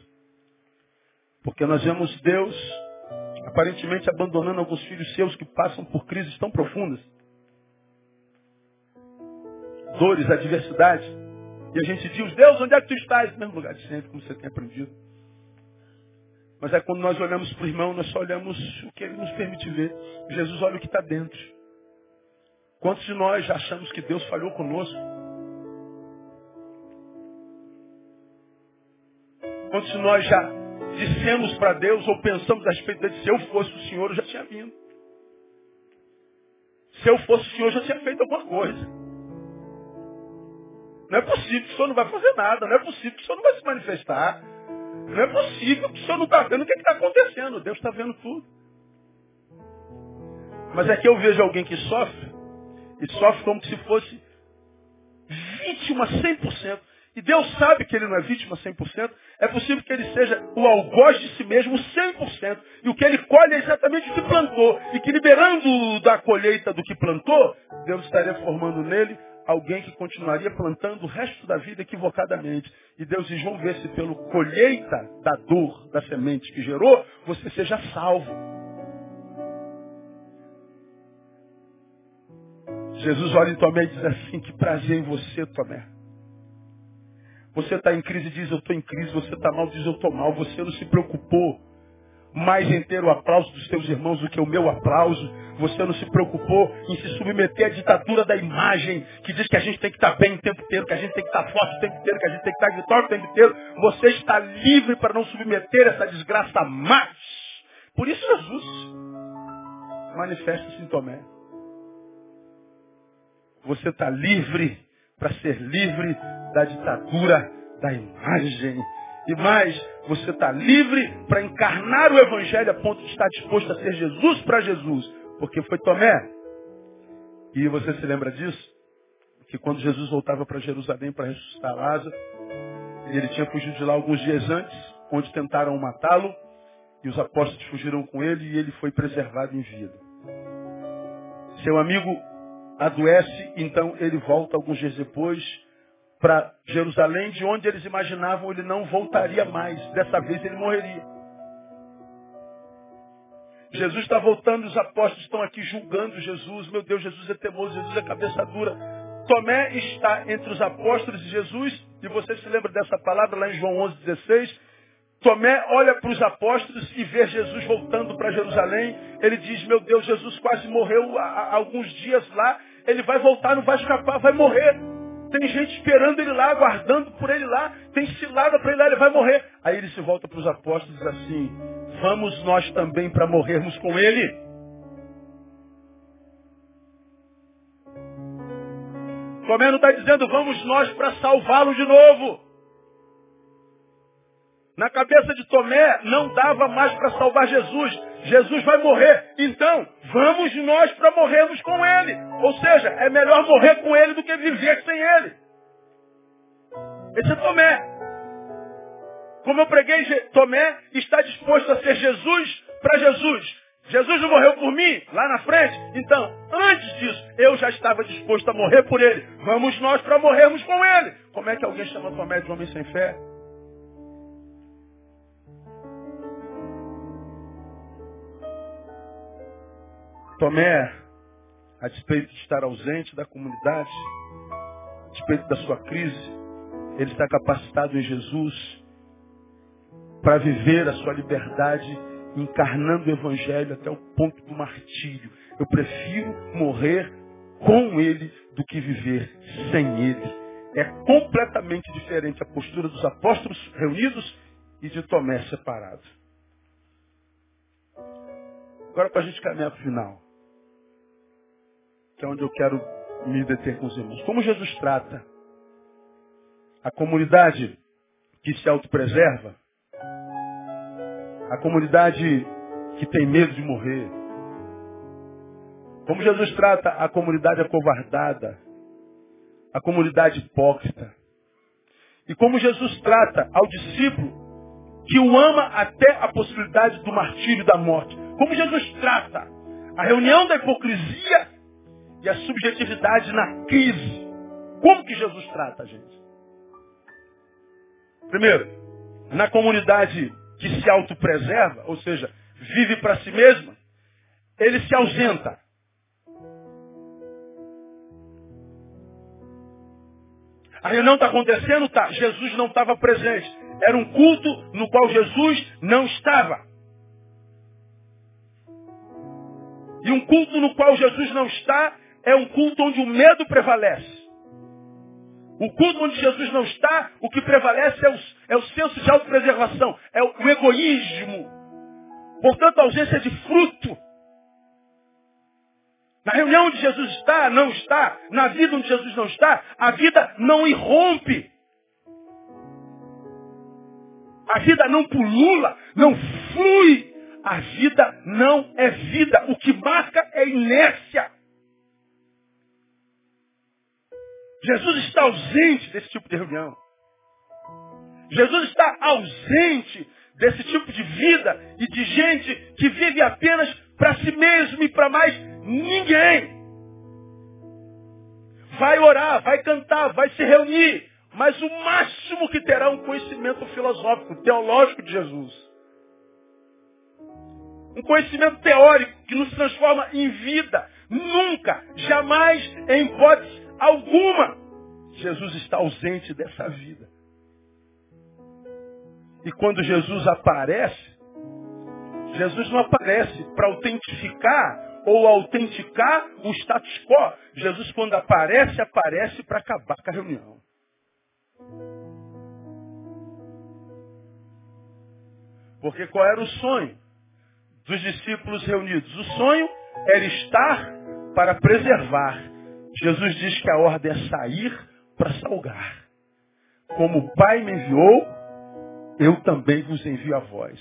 Porque nós vemos Deus aparentemente abandonando alguns filhos seus que passam por crises tão profundas. Dores, adversidade. E a gente diz, Deus, onde é que tu estás? No mesmo lugar de sempre, como você tem aprendido. Mas é quando nós olhamos para o irmão, nós só olhamos o que ele nos permite ver. Jesus olha o que está dentro. Quantos de nós já achamos que Deus falhou conosco? Quantos de nós já dissemos para Deus ou pensamos a respeito dele, se eu fosse o Senhor, eu já tinha vindo. Se eu fosse o Senhor, eu já tinha feito alguma coisa. Não é possível que o Senhor não vai fazer nada. Não é possível que o Senhor não vai se manifestar. Não é possível que o Senhor não está vendo o que é está acontecendo. Deus está vendo tudo. Mas é que eu vejo alguém que sofre, e sofre como se fosse vítima 100%. E Deus sabe que ele não é vítima 100%. É possível que ele seja o algoz de si mesmo 100%. E o que ele colhe é exatamente o que plantou. E que liberando da colheita do que plantou, Deus estaria formando nele alguém que continuaria plantando o resto da vida equivocadamente. E Deus diz, vamos ver se pelo colheita da dor da semente que gerou, você seja salvo. Jesus olha em Tomé e diz assim, que prazer em você, Tomé. Você está em crise, diz eu estou em crise. Você está mal, diz eu estou mal. Você não se preocupou mais em ter o aplauso dos seus irmãos do que o meu aplauso. Você não se preocupou em se submeter à ditadura da imagem, que diz que a gente tem que estar bem o tempo inteiro, que a gente tem que estar forte o tempo inteiro, que a gente tem que estar vitória o tempo inteiro. Você está livre para não submeter essa desgraça mais. Por isso Jesus manifesta-se em Tomé. Você está livre para ser livre da ditadura da imagem. E mais, você está livre para encarnar o Evangelho a ponto de estar disposto a ser Jesus para Jesus. Porque foi Tomé. E você se lembra disso? Que quando Jesus voltava para Jerusalém para ressuscitar Lázaro, ele tinha fugido de lá alguns dias antes, onde tentaram matá-lo, e os apóstolos fugiram com ele e ele foi preservado em vida. Seu amigo adoece, então ele volta alguns dias depois para Jerusalém, de onde eles imaginavam ele não voltaria mais. Dessa vez ele morreria. Jesus está voltando, os apóstolos estão aqui julgando Jesus. Meu Deus, Jesus é teimoso, Jesus é cabeça dura. Tomé está entre os apóstolos de Jesus, e você se lembra dessa palavra lá em João 11, 16. Tomé olha para os apóstolos e vê Jesus voltando para Jerusalém. Ele diz, meu Deus, Jesus quase morreu há alguns dias lá. Ele vai voltar, não vai escapar, vai morrer. Tem gente esperando ele lá, aguardando por ele lá. Tem cilada para ele lá, ele vai morrer. Aí ele se volta para os apóstolos e assim, vamos nós também para morrermos com ele. Tomé não está dizendo, vamos nós para salvá-lo de novo. Na cabeça de Tomé não dava mais para salvar Jesus. Jesus vai morrer. Então, vamos nós para morrermos com ele. Ou seja, é melhor morrer com ele do que viver sem ele. Esse é Tomé. Como eu preguei, Tomé está disposto a ser Jesus para Jesus. Jesus não morreu por mim, lá na frente. Então, antes disso, eu já estava disposto a morrer por ele. Vamos nós para morrermos com ele. Como é que alguém chama Tomé de homem sem fé? Tomé, a despeito de estar ausente da comunidade, a despeito da sua crise, ele está capacitado em Jesus para viver a sua liberdade, encarnando o Evangelho até o ponto do martírio. Eu prefiro morrer com ele do que viver sem ele. É completamente diferente a postura dos apóstolos reunidos e de Tomé separado. Agora para a gente caminhar para o final que é onde eu quero me deter com os irmãos. Como Jesus trata a comunidade que se autopreserva, a comunidade que tem medo de morrer, como Jesus trata a comunidade acovardada, a comunidade hipócrita, e como Jesus trata ao discípulo que o ama até a possibilidade do martírio da morte. Como Jesus trata a reunião da hipocrisia e a subjetividade na crise. Como que Jesus trata a gente? Primeiro, na comunidade que se autopreserva, ou seja, vive para si mesma, ele se ausenta. A reunião está acontecendo? Tá. Jesus não estava presente. Era um culto no qual Jesus não estava. E um culto no qual Jesus não está é um culto onde o medo prevalece. O culto onde Jesus não está, o que prevalece é o, é o senso de autopreservação, é o, o egoísmo. Portanto, a ausência de fruto. Na reunião onde Jesus está, não está. Na vida onde Jesus não está, a vida não irrompe. A vida não pulula, não flui. A vida não é vida. O que marca é inércia. Jesus está ausente desse tipo de reunião. Jesus está ausente desse tipo de vida e de gente que vive apenas para si mesmo e para mais ninguém. vai orar, vai cantar, vai se reunir, mas o máximo que terá um conhecimento filosófico, teológico de Jesus. Um conhecimento teórico que nos transforma em vida. Nunca, jamais, em hipótese alguma, Jesus está ausente dessa vida. E quando Jesus aparece, Jesus não aparece para autentificar ou autenticar o status quo. Jesus, quando aparece, aparece para acabar com a reunião. Porque qual era o sonho dos discípulos reunidos? O sonho era estar para preservar. Jesus diz que a ordem é sair para salgar. Como o Pai me enviou, eu também vos envio a vós.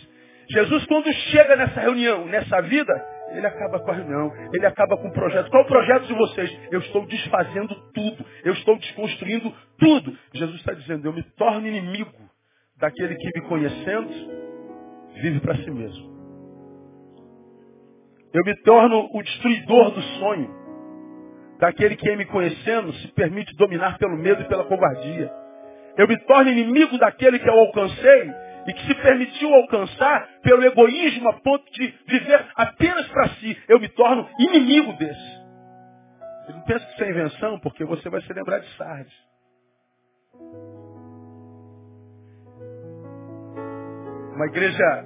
Jesus, quando chega nessa reunião, nessa vida, ele acaba com a reunião, ele acaba com o projeto. Qual é o projeto de vocês? Eu estou desfazendo tudo, eu estou desconstruindo tudo. Jesus está dizendo, eu me torno inimigo daquele que me conhecendo, vive para si mesmo. Eu me torno o destruidor do sonho, daquele que, me conhecendo, se permite dominar pelo medo e pela covardia. Eu me torno inimigo daquele que eu alcancei e que se permitiu alcançar pelo egoísmo a ponto de viver apenas para si. Eu me torno inimigo desse. Eu não pensa que isso é invenção, porque você vai se lembrar de Sardes. Uma igreja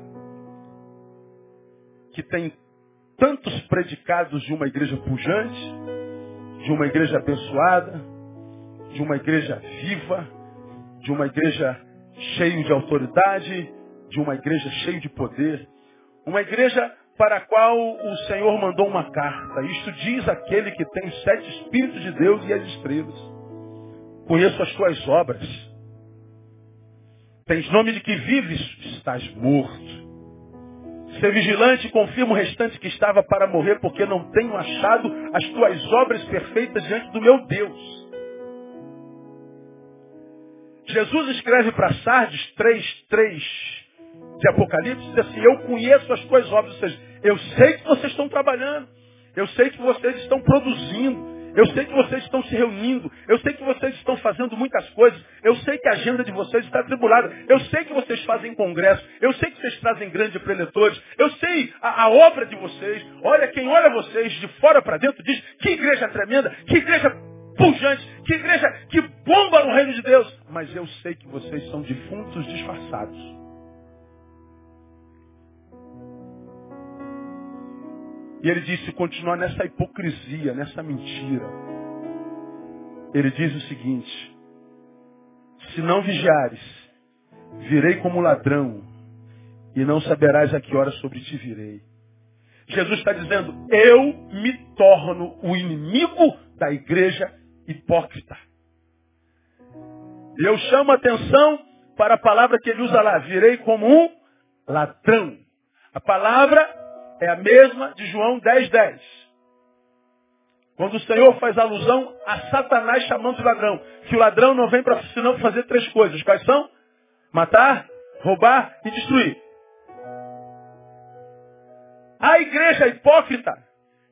que tem tantos predicados de uma igreja pujante, de uma igreja abençoada, de uma igreja viva, de uma igreja cheia de autoridade, de uma igreja cheia de poder, uma igreja para a qual o Senhor mandou uma carta. Isto diz aquele que tem os sete Espíritos de Deus e as estrelas. Conheço as tuas obras. Tens nome de que vives, estás morto. Ser vigilante, confirma o restante que estava para morrer, porque não tenho achado as tuas obras perfeitas diante do meu Deus. Jesus escreve para Sardes 3, 3 de Apocalipse, diz assim, eu conheço as tuas obras, ou seja, eu sei que vocês estão trabalhando, eu sei que vocês estão produzindo, eu sei que vocês estão se reunindo. Eu sei que vocês estão fazendo muitas coisas. Eu sei que a agenda de vocês está atribulada. Eu sei que vocês fazem congresso. Eu sei que vocês trazem grandes preletores. Eu sei a, a obra de vocês. Olha, quem olha vocês de fora para dentro diz que igreja tremenda, que igreja pujante, que igreja que bomba no reino de Deus. Mas eu sei que vocês são defuntos disfarçados. E ele disse, continuar nessa hipocrisia, nessa mentira. Ele diz o seguinte, se não vigiares, virei como ladrão, e não saberás a que hora sobre ti virei. Jesus está dizendo, eu me torno o inimigo da igreja hipócrita. Eu chamo a atenção para a palavra que ele usa lá, virei como um ladrão. A palavra é a mesma de João 10, 10. Quando o Senhor faz alusão a Satanás chamando de ladrão. Que o ladrão não vem para senão fazer três coisas. Quais são? Matar, roubar e destruir. A igreja hipócrita,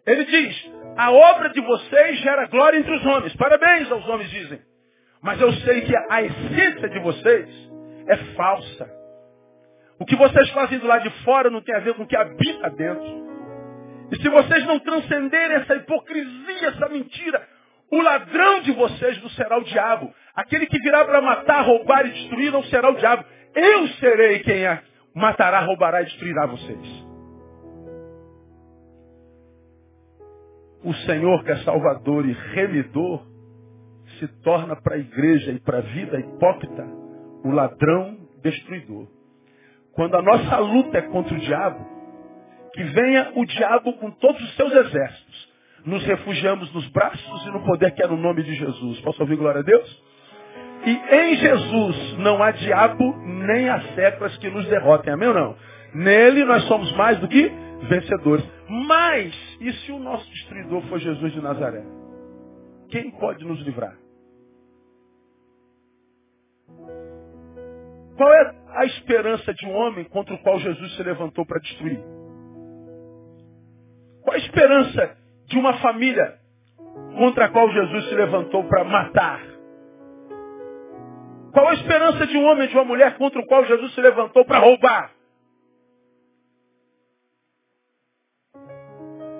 ele diz, a obra de vocês gera glória entre os homens. Parabéns aos homens dizem. Mas eu sei que a essência de vocês é falsa. O que vocês fazem do lado de fora não tem a ver com o que habita dentro. E se vocês não transcenderem essa hipocrisia, essa mentira, o ladrão de vocês não será o diabo. Aquele que virá para matar, roubar e destruir não será o diabo. Eu serei quem é, matará, roubará e destruirá vocês. O Senhor que é Salvador e remidor se torna para a igreja e para a vida hipócrita o ladrão destruidor. Quando a nossa luta é contra o diabo, que venha o diabo com todos os seus exércitos. Nos refugiamos nos braços e no poder que é no nome de Jesus. Posso ouvir glória a Deus? E em Jesus não há diabo nem há seclas que nos derrotem. Amém ou não? Nele nós somos mais do que vencedores. Mas, e se o nosso destruidor for Jesus de Nazaré? Quem pode nos livrar? Qual é a esperança de um homem contra o qual Jesus se levantou para destruir? Qual a esperança de uma família contra a qual Jesus se levantou para matar? Qual a esperança de um homem, de uma mulher contra o qual Jesus se levantou para roubar?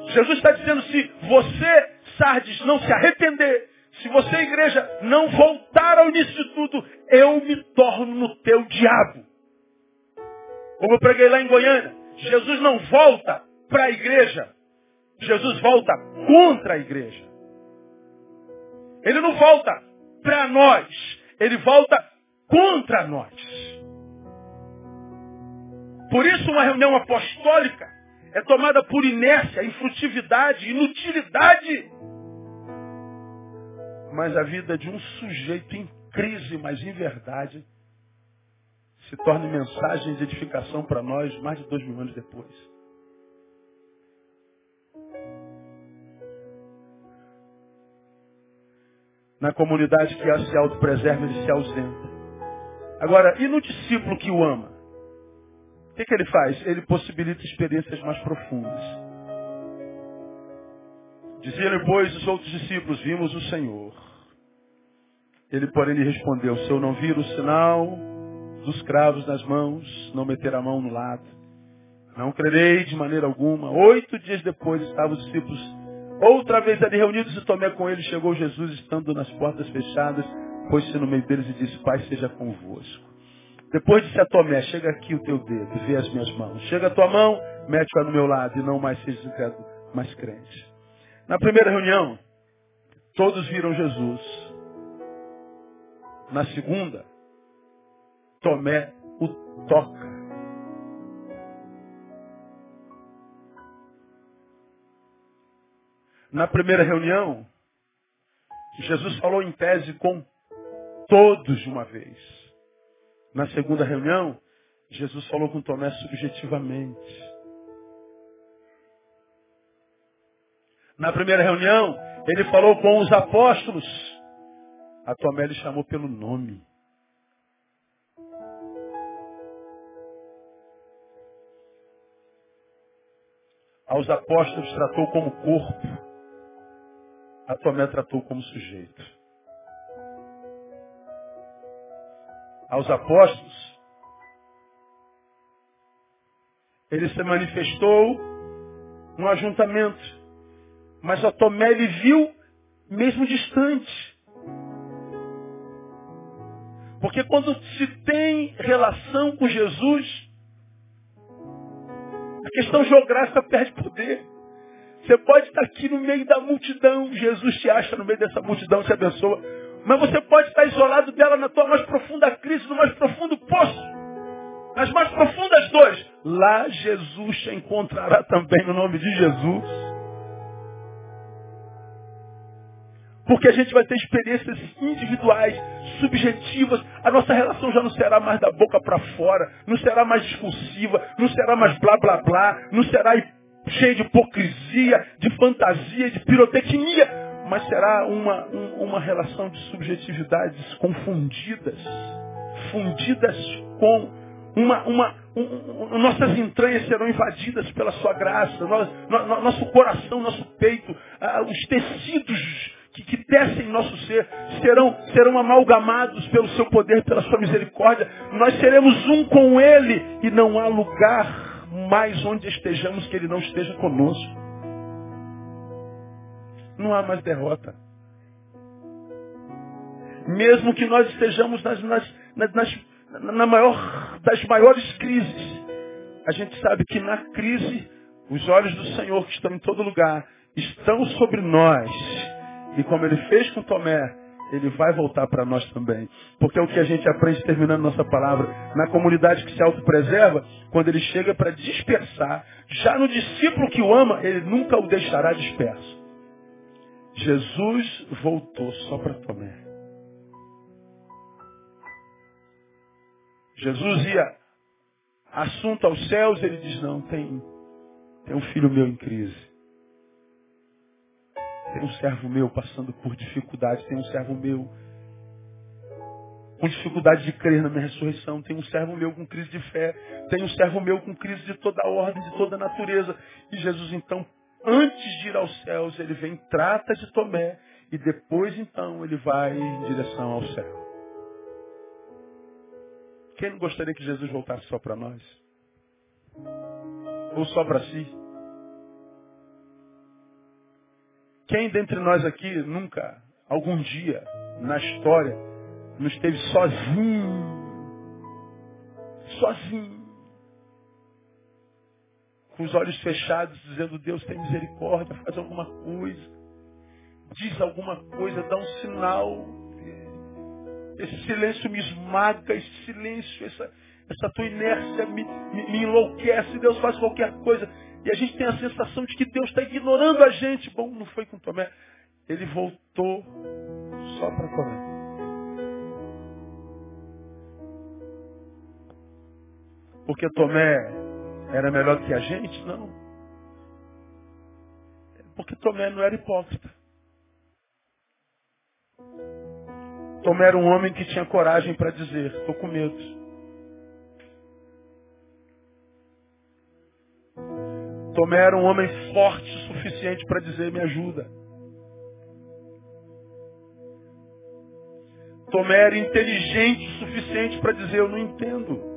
Jesus está dizendo, se você, Sardes, não se arrepender, se você, igreja, não voltar ao início de tudo, eu me torno no teu diabo. Como eu preguei lá em Goiânia, Jesus não volta para a igreja. Jesus volta contra a igreja. Ele não volta para nós. Ele volta contra nós. Por isso uma reunião apostólica é tomada por inércia, infrutividade, inutilidade. Mas a vida de um sujeito em crise, mas em verdade, se torna mensagem de edificação para nós mais de dois mil anos depois. Na comunidade que se autopreserva, ele se ausenta. Agora, e no discípulo que o ama? O que, que ele faz? Ele possibilita experiências mais profundas. Diziam-lhe, pois, os outros discípulos, vimos o Senhor. Ele, porém, lhe respondeu, se eu não vir o sinal dos cravos nas mãos, não meter a mão no lado, não crerei de maneira alguma. Oito dias depois estavam os discípulos outra vez ali reunidos e Tomé com ele. Chegou Jesus estando nas portas fechadas, pôs-se no meio deles e disse, Pai seja convosco. Depois disse a Tomé, chega aqui o teu dedo, vê as minhas mãos. Chega a tua mão, mete-a no meu lado e não mais seja incrédulo, mas crente. Na primeira reunião, todos viram Jesus. Na segunda, Tomé o toca. Na primeira reunião, Jesus falou em tese com todos de uma vez. Na segunda reunião, Jesus falou com Tomé subjetivamente. Na primeira reunião, ele falou com os apóstolos. A Tomé ele chamou pelo nome. Aos apóstolos tratou como corpo. A Tomé tratou como sujeito. Aos apóstolos, ele se manifestou no ajuntamento. Mas a Tomé ele viu mesmo distante. Porque quando se tem relação com Jesus, a questão geográfica perde poder. Você pode estar aqui no meio da multidão, Jesus te acha no meio dessa multidão, te abençoa. Mas você pode estar isolado dela na tua mais profunda crise, no mais profundo poço. Nas mais profundas dores. Lá Jesus te encontrará também no nome de Jesus. Porque a gente vai ter experiências individuais, subjetivas. A nossa relação já não será mais da boca para fora, não será mais discursiva, não será mais blá blá blá, não será cheia de hipocrisia, de fantasia, de pirotecnia, mas será uma, um, uma relação de subjetividades confundidas, fundidas com uma, uma, um, nossas entranhas serão invadidas pela sua graça, nós, no, nosso coração, nosso peito, uh, os tecidos nosso ser serão, serão amalgamados pelo seu poder, pela sua misericórdia. Nós seremos um com Ele e não há lugar mais onde estejamos que Ele não esteja conosco. Não há mais derrota. Mesmo que nós estejamos nas, nas, nas, na maior das maiores crises, a gente sabe que na crise os olhos do Senhor que estão em todo lugar estão sobre nós e como ele fez com Tomé, ele vai voltar para nós também. Porque é o que a gente aprende terminando nossa palavra. Na comunidade que se autopreserva, quando ele chega para dispersar, já no discípulo que o ama, ele nunca o deixará disperso. Jesus voltou só para Tomé. Jesus ia assunto aos céus, ele diz, não, tem, tem um filho meu em crise. Tem um servo meu passando por dificuldade, tem um servo meu com dificuldade de crer na minha ressurreição, tem um servo meu com crise de fé, tem um servo meu com crise de toda ordem, de toda natureza. E Jesus então antes de ir aos céus, ele vem, trata de Tomé, e depois então ele vai em direção ao céu. Quem não gostaria que Jesus voltasse só para nós? Ou só para si? Quem dentre nós aqui nunca, algum dia, na história, não esteve sozinho? Sozinho. Com os olhos fechados, dizendo, Deus tem misericórdia, faz alguma coisa. Diz alguma coisa, dá um sinal. Esse silêncio me esmaga, esse silêncio, essa, essa tua inércia me, me, me enlouquece. Deus faz qualquer coisa. E a gente tem a sensação de que Deus está ignorando a gente. Bom, não foi com Tomé. Ele voltou só para Tomé. Porque Tomé era melhor que a gente? Não. Porque Tomé não era hipócrita. Tomé era um homem que tinha coragem para dizer, estou com medo. Tomé era um homem forte o suficiente para dizer, me ajuda. Tomé era inteligente o suficiente para dizer, eu não entendo.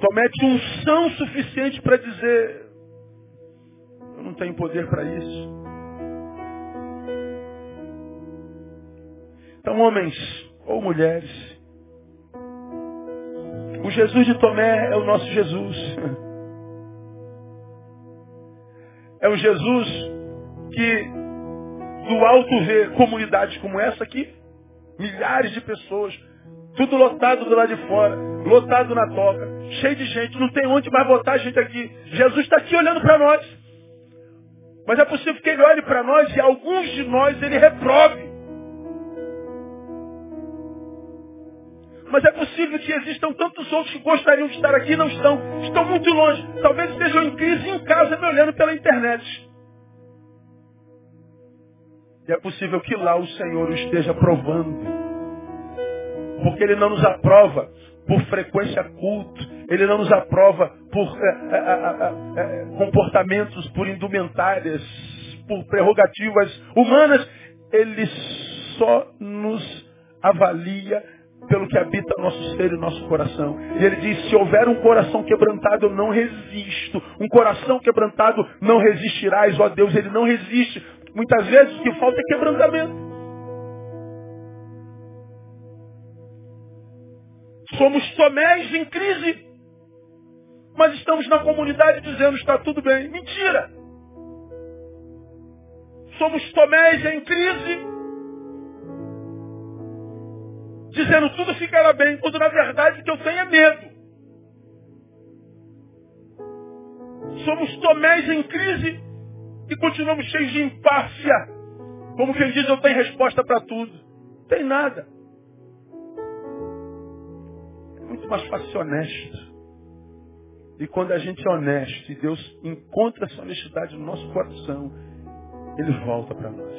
Tomé tinha unção suficiente para dizer, eu não tenho poder para isso. Então, homens, ou mulheres. O Jesus de Tomé é o nosso Jesus. É o Jesus que do alto vê comunidades como essa aqui, milhares de pessoas, tudo lotado do lado de fora, lotado na toca, cheio de gente, não tem onde mais botar a gente aqui. Jesus está aqui olhando para nós. Mas é possível que ele olhe para nós e alguns de nós ele reprove. Mas é possível que existam tantos outros que gostariam de estar aqui e não estão. Estão muito longe. Talvez estejam em crise em casa me olhando pela internet. E é possível que lá o Senhor o esteja provando. Porque Ele não nos aprova por frequência culto. Ele não nos aprova por é, é, é, comportamentos, por indumentárias, por prerrogativas humanas. Ele só nos avalia pelo que habita nosso ser e nosso coração. E ele diz, se houver um coração quebrantado, eu não resisto. Um coração quebrantado não resistirás, ó Deus, ele não resiste. Muitas vezes o que falta é quebrantamento. Somos tomés em crise. Mas estamos na comunidade dizendo está tudo bem. Mentira! Somos tomés em crise dizendo tudo ficará bem, quando na verdade o que eu tenho é medo. Somos toméis em crise e continuamos cheios de empáfia. Como quem diz, eu tenho resposta para tudo. Tem nada. É muito mais fácil ser honesto. E quando a gente é honesto e Deus encontra essa honestidade no nosso coração, Ele volta para nós.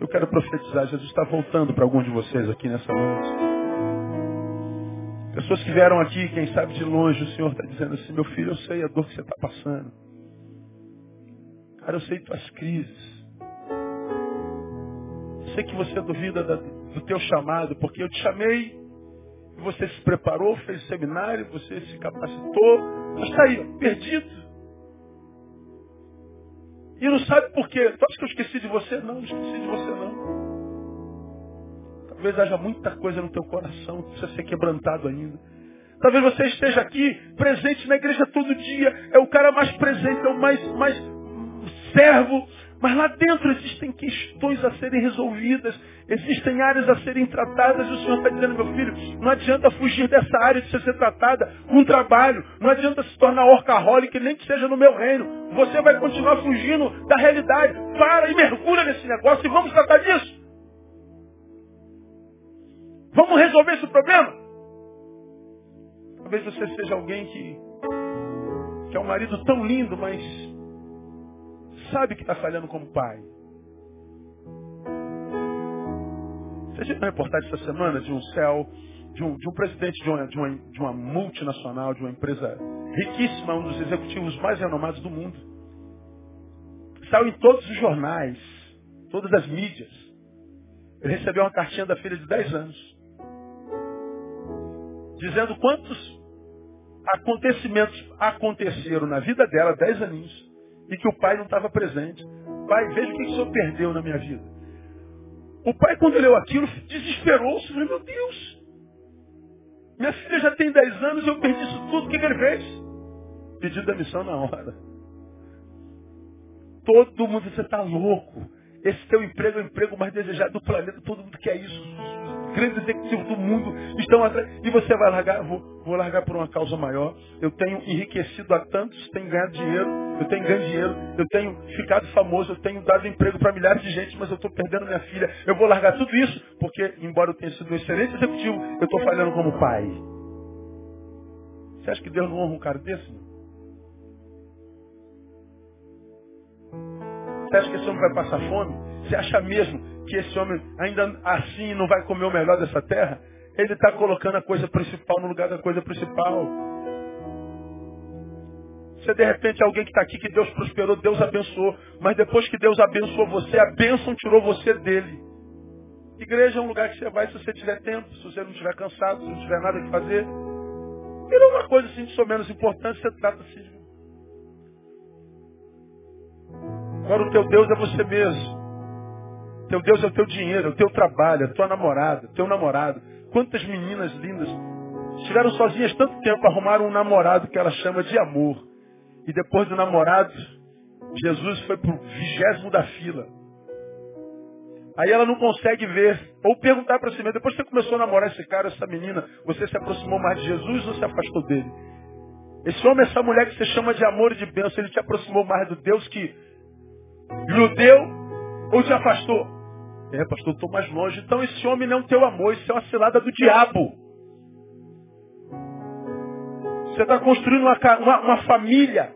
Eu quero profetizar, Jesus está voltando para algum de vocês aqui nessa noite. Pessoas que vieram aqui, quem sabe de longe, o Senhor está dizendo assim, meu filho, eu sei a dor que você está passando. Cara, eu sei tuas crises. Eu sei que você duvida do teu chamado, porque eu te chamei, você se preparou, fez seminário, você se capacitou, mas está aí, perdido. E não sabe por quê. Tu acha que eu esqueci de você? Não, não esqueci de você não. Talvez haja muita coisa no teu coração que precisa ser quebrantado ainda. Talvez você esteja aqui, presente na igreja todo dia, é o cara mais presente, é o mais, mais servo, mas lá dentro existem questões a serem resolvidas, existem áreas a serem tratadas, e o Senhor está dizendo, meu filho, não adianta fugir dessa área de ser tratada com trabalho, não adianta se tornar orcaholic, nem que seja no meu reino. Você vai continuar fugindo da realidade. Para e mergulha nesse negócio e vamos tratar disso. Vamos resolver esse problema? Talvez você seja alguém que, que é um marido tão lindo, mas sabe que está falhando como pai. Você viu uma reportagem essa semana de um céu de um, de um presidente de uma, de, uma, de uma multinacional, de uma empresa riquíssima, um dos executivos mais renomados do mundo. Saiu em todos os jornais, todas as mídias. Ele recebeu uma cartinha da filha de 10 anos, dizendo quantos acontecimentos aconteceram na vida dela, 10 aninhos, e que o pai não estava presente. Pai, veja o que o senhor perdeu na minha vida. O pai, quando leu aquilo, desesperou-se. Meu Deus, minha filha já tem 10 anos, eu perdi isso tudo. O que ele fez? Pedido da missão na hora. Todo mundo, você está louco. Esse teu emprego é o emprego mais desejado do planeta. Todo mundo quer isso. Grandes executivos do mundo estão atrás. E você vai largar? Vou, vou largar por uma causa maior. Eu tenho enriquecido a tantos, tenho ganhado dinheiro. Eu tenho ganho dinheiro. Eu tenho ficado famoso. Eu tenho dado emprego para milhares de gente, mas eu estou perdendo minha filha. Eu vou largar tudo isso porque, embora eu tenha sido um excelente executivo, eu estou falhando como pai. Você acha que Deus não honra um cara desse? Você acha que esse homem vai passar fome? Você acha mesmo que esse homem ainda assim não vai comer o melhor dessa terra? Ele está colocando a coisa principal no lugar da coisa principal. Você de repente é alguém que está aqui que Deus prosperou, Deus abençoou. Mas depois que Deus abençoou você, a bênção tirou você dele. Igreja é um lugar que você vai se você tiver tempo, se você não estiver cansado, se não tiver nada que fazer. Virou uma coisa assim de só menos importante, você trata assim de Agora o teu Deus é você mesmo. Teu Deus é o teu dinheiro, é o teu trabalho, é a tua namorada, teu namorado. Quantas meninas lindas estiveram sozinhas tanto tempo, arrumaram um namorado que ela chama de amor. E depois do namorado, Jesus foi pro vigésimo da fila. Aí ela não consegue ver, ou perguntar para si mesma, depois que você começou a namorar esse cara, essa menina, você se aproximou mais de Jesus ou se afastou dele? Esse homem, essa mulher que você chama de amor e de bênção, ele te aproximou mais do Deus que lhe deu ou te afastou? É, pastor, estou mais longe. Então esse homem não é teu amor, isso é uma cilada do diabo. Você está construindo uma, uma, uma família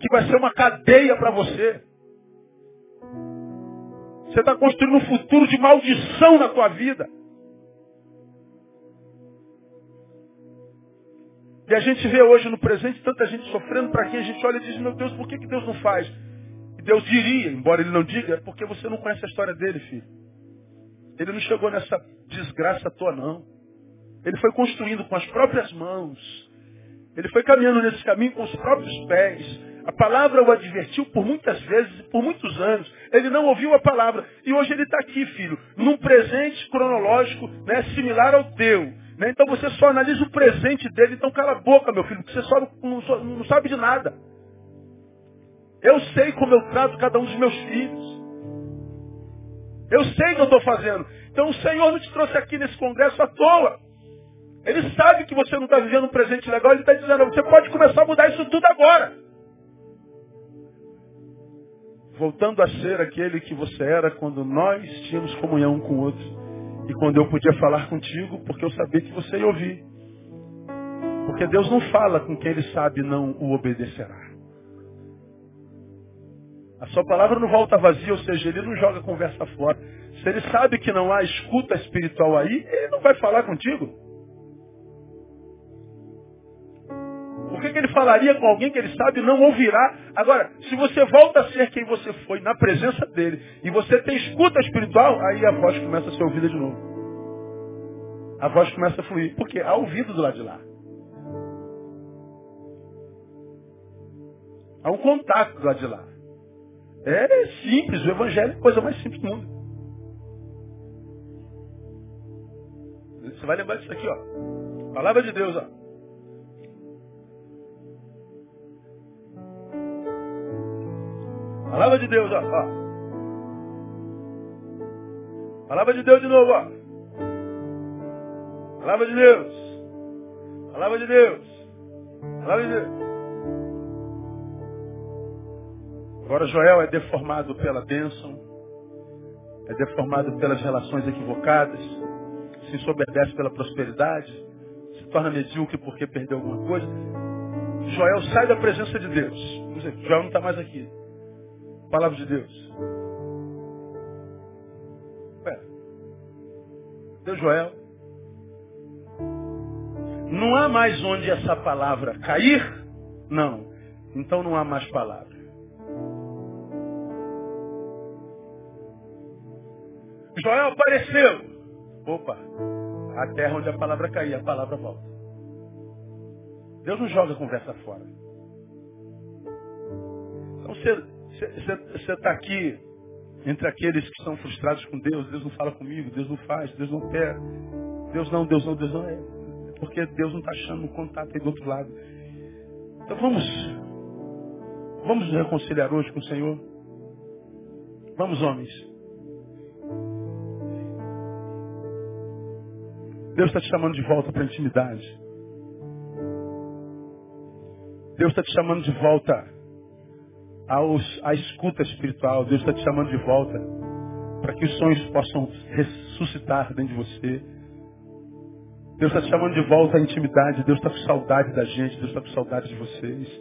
que vai ser uma cadeia para você. Você está construindo um futuro de maldição na tua vida. E a gente vê hoje no presente tanta gente sofrendo para quem a gente olha e diz, meu Deus, por que, que Deus não faz? E Deus diria, embora ele não diga, é porque você não conhece a história dele, filho. Ele não chegou nessa desgraça à toa, não. Ele foi construindo com as próprias mãos. Ele foi caminhando nesse caminho com os próprios pés. A palavra o advertiu por muitas vezes, por muitos anos. Ele não ouviu a palavra. E hoje ele está aqui, filho, num presente cronológico né, similar ao teu. Né? Então você só analisa o presente dele. Então cala a boca, meu filho, porque você só não, não sabe de nada. Eu sei como eu trato cada um dos meus filhos. Eu sei o que eu estou fazendo. Então o Senhor não te trouxe aqui nesse congresso à toa. Ele sabe que você não está vivendo um presente legal. Ele está dizendo, você pode começar a mudar isso tudo agora. Voltando a ser aquele que você era quando nós tínhamos comunhão com o outro. E quando eu podia falar contigo, porque eu sabia que você ia ouvir. Porque Deus não fala com quem ele sabe não o obedecerá. A sua palavra não volta vazia, ou seja, ele não joga conversa fora. Se ele sabe que não há escuta espiritual aí, ele não vai falar contigo. Por que, que ele falaria com alguém que ele sabe não ouvirá? Agora, se você volta a ser quem você foi na presença dele, e você tem escuta espiritual, aí a voz começa a ser ouvida de novo. A voz começa a fluir. Porque há ouvido do lado de lá. Há um contato do lado de lá. É simples, o evangelho é a coisa mais simples do mundo. Você vai lembrar disso aqui, ó. Palavra de Deus, ó. Palavra de Deus, ó. ó. Palavra de Deus de novo, ó. Palavra de Deus. Palavra de Deus. Palavra de Deus. Agora Joel é deformado pela bênção, é deformado pelas relações equivocadas, se ensoberbece pela prosperidade, se torna medíocre porque perdeu alguma coisa. Joel sai da presença de Deus. Joel não está mais aqui. Palavra de Deus. Ué, Deus Joel. Não há mais onde essa palavra cair? Não. Então não há mais palavra. Joel apareceu. Opa, a terra onde a palavra cair, a palavra volta. Deus não joga conversa fora. Então você está aqui entre aqueles que são frustrados com Deus, Deus não fala comigo, Deus não faz, Deus não quer, Deus não, Deus não, Deus não é. Porque Deus não está achando um contato aí do outro lado. Então vamos, vamos nos reconciliar hoje com o Senhor. Vamos, homens. Deus está te chamando de volta para a intimidade. Deus está te chamando de volta aos, à escuta espiritual. Deus está te chamando de volta para que os sonhos possam ressuscitar dentro de você. Deus está te chamando de volta à intimidade. Deus está com saudade da gente. Deus está com saudade de vocês.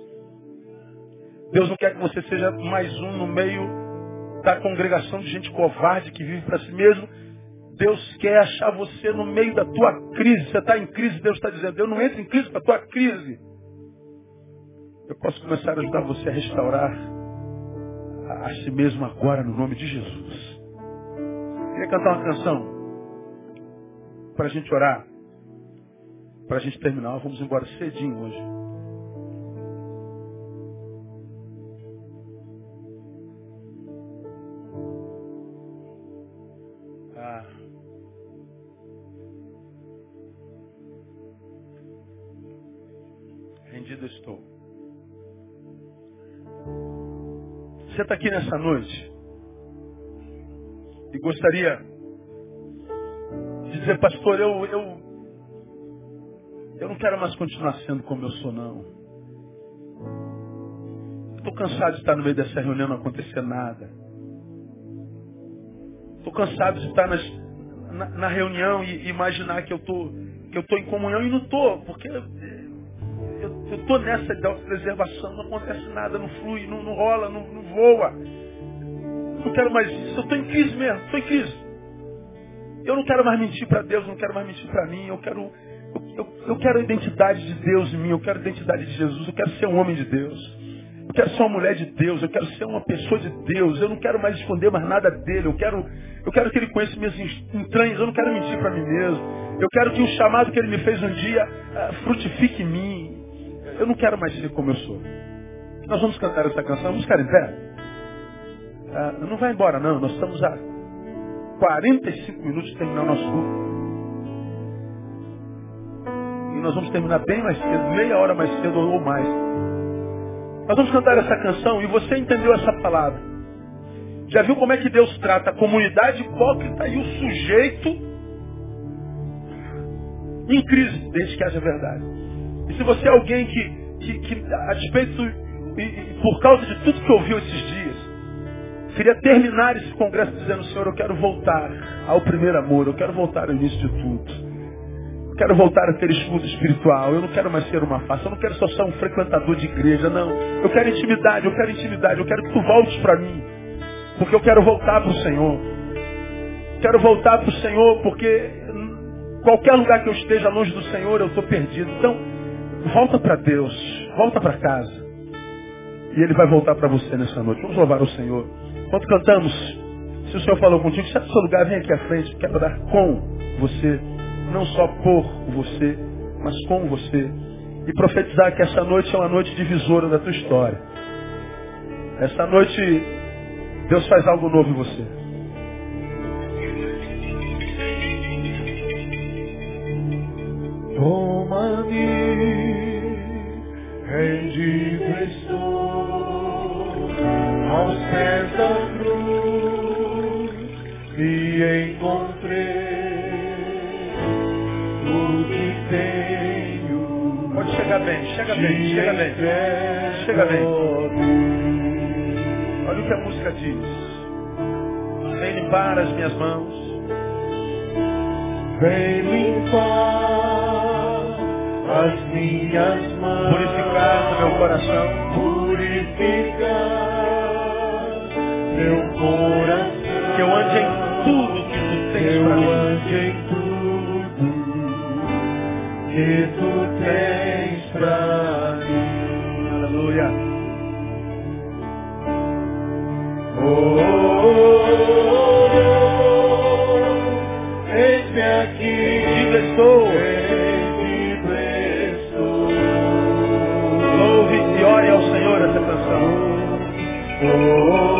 Deus não quer que você seja mais um no meio da congregação de gente covarde que vive para si mesmo. Deus quer achar você no meio da tua crise. Você está em crise, Deus está dizendo, eu não entro em crise para a tua crise. Eu posso começar a ajudar você a restaurar a, si mesmo agora, no nome de Jesus. Eu queria cantar uma canção para a gente orar, para a gente terminar. Vamos embora cedinho hoje. Aqui nessa noite e gostaria de dizer, pastor, eu, eu, eu não quero mais continuar sendo como eu sou, não. Estou cansado de estar no meio dessa reunião não acontecer nada. Estou cansado de estar nas, na, na, reunião e imaginar que eu tô, que eu estou em comunhão e não estou, porque eu estou nessa de autopreservação, não acontece nada, não flui, não, não rola, não, não voa. Não quero mais isso, eu estou em crise mesmo, estou em crise. Eu não quero mais mentir para Deus, não quero mais mentir para mim, eu quero, eu, eu, quero a identidade de Deus em mim, eu quero a identidade de Jesus, eu quero ser um homem de Deus. Eu quero ser uma mulher de Deus, eu quero ser uma pessoa de Deus, eu não quero mais esconder mais nada dele, eu quero, eu quero que ele conheça minhas entranhas, eu não quero mentir para mim mesmo. Eu quero que o chamado que ele me fez um dia uh, frutifique em mim. Eu não quero mais ser como eu sou. Nós vamos cantar essa canção, vamos ficar em pé. Ah, não vai embora não, nós estamos a 45 minutos de terminar o nosso culto. E nós vamos terminar bem mais cedo, meia hora mais cedo ou mais. Nós vamos cantar essa canção e você entendeu essa palavra. Já viu como é que Deus trata a comunidade hipócrita e o sujeito em crise, desde que haja verdade. E se você é alguém que, que, que a despeito e, e, por causa de tudo que ouviu esses dias, queria terminar esse congresso dizendo, Senhor, eu quero voltar ao primeiro amor, eu quero voltar ao início de tudo. Eu quero voltar a ter escudo espiritual, eu não quero mais ser uma face, eu não quero só ser um frequentador de igreja, não. Eu quero intimidade, eu quero intimidade, eu quero que tu voltes para mim. Porque eu quero voltar para o Senhor. Quero voltar para o Senhor porque qualquer lugar que eu esteja longe do Senhor, eu estou perdido. Então, Volta para Deus, volta para casa. E Ele vai voltar para você nessa noite. Vamos louvar o Senhor. Enquanto cantamos, se o Senhor falou contigo, sai do seu lugar, vem aqui à frente, quero orar com você. Não só por você, mas com você. E profetizar que essa noite é uma noite divisora da tua história. Essa noite, Deus faz algo novo em você. Toma-me, rendido estou aos pés da cruz e encontrei o que tenho. Pode chegar bem, chega bem, chega bem, chega bem. Olha o que a música diz. Vem limpar as minhas mãos. Vem limpar as minhas mãos, purificar meu coração, purificar meu coração, que eu ande em tudo que tu tens que para mim, eu ande em tudo que tu tens para mim, aleluia. Oh, oh, oh, oh, oh. eis-me aqui, diga estou. Oh.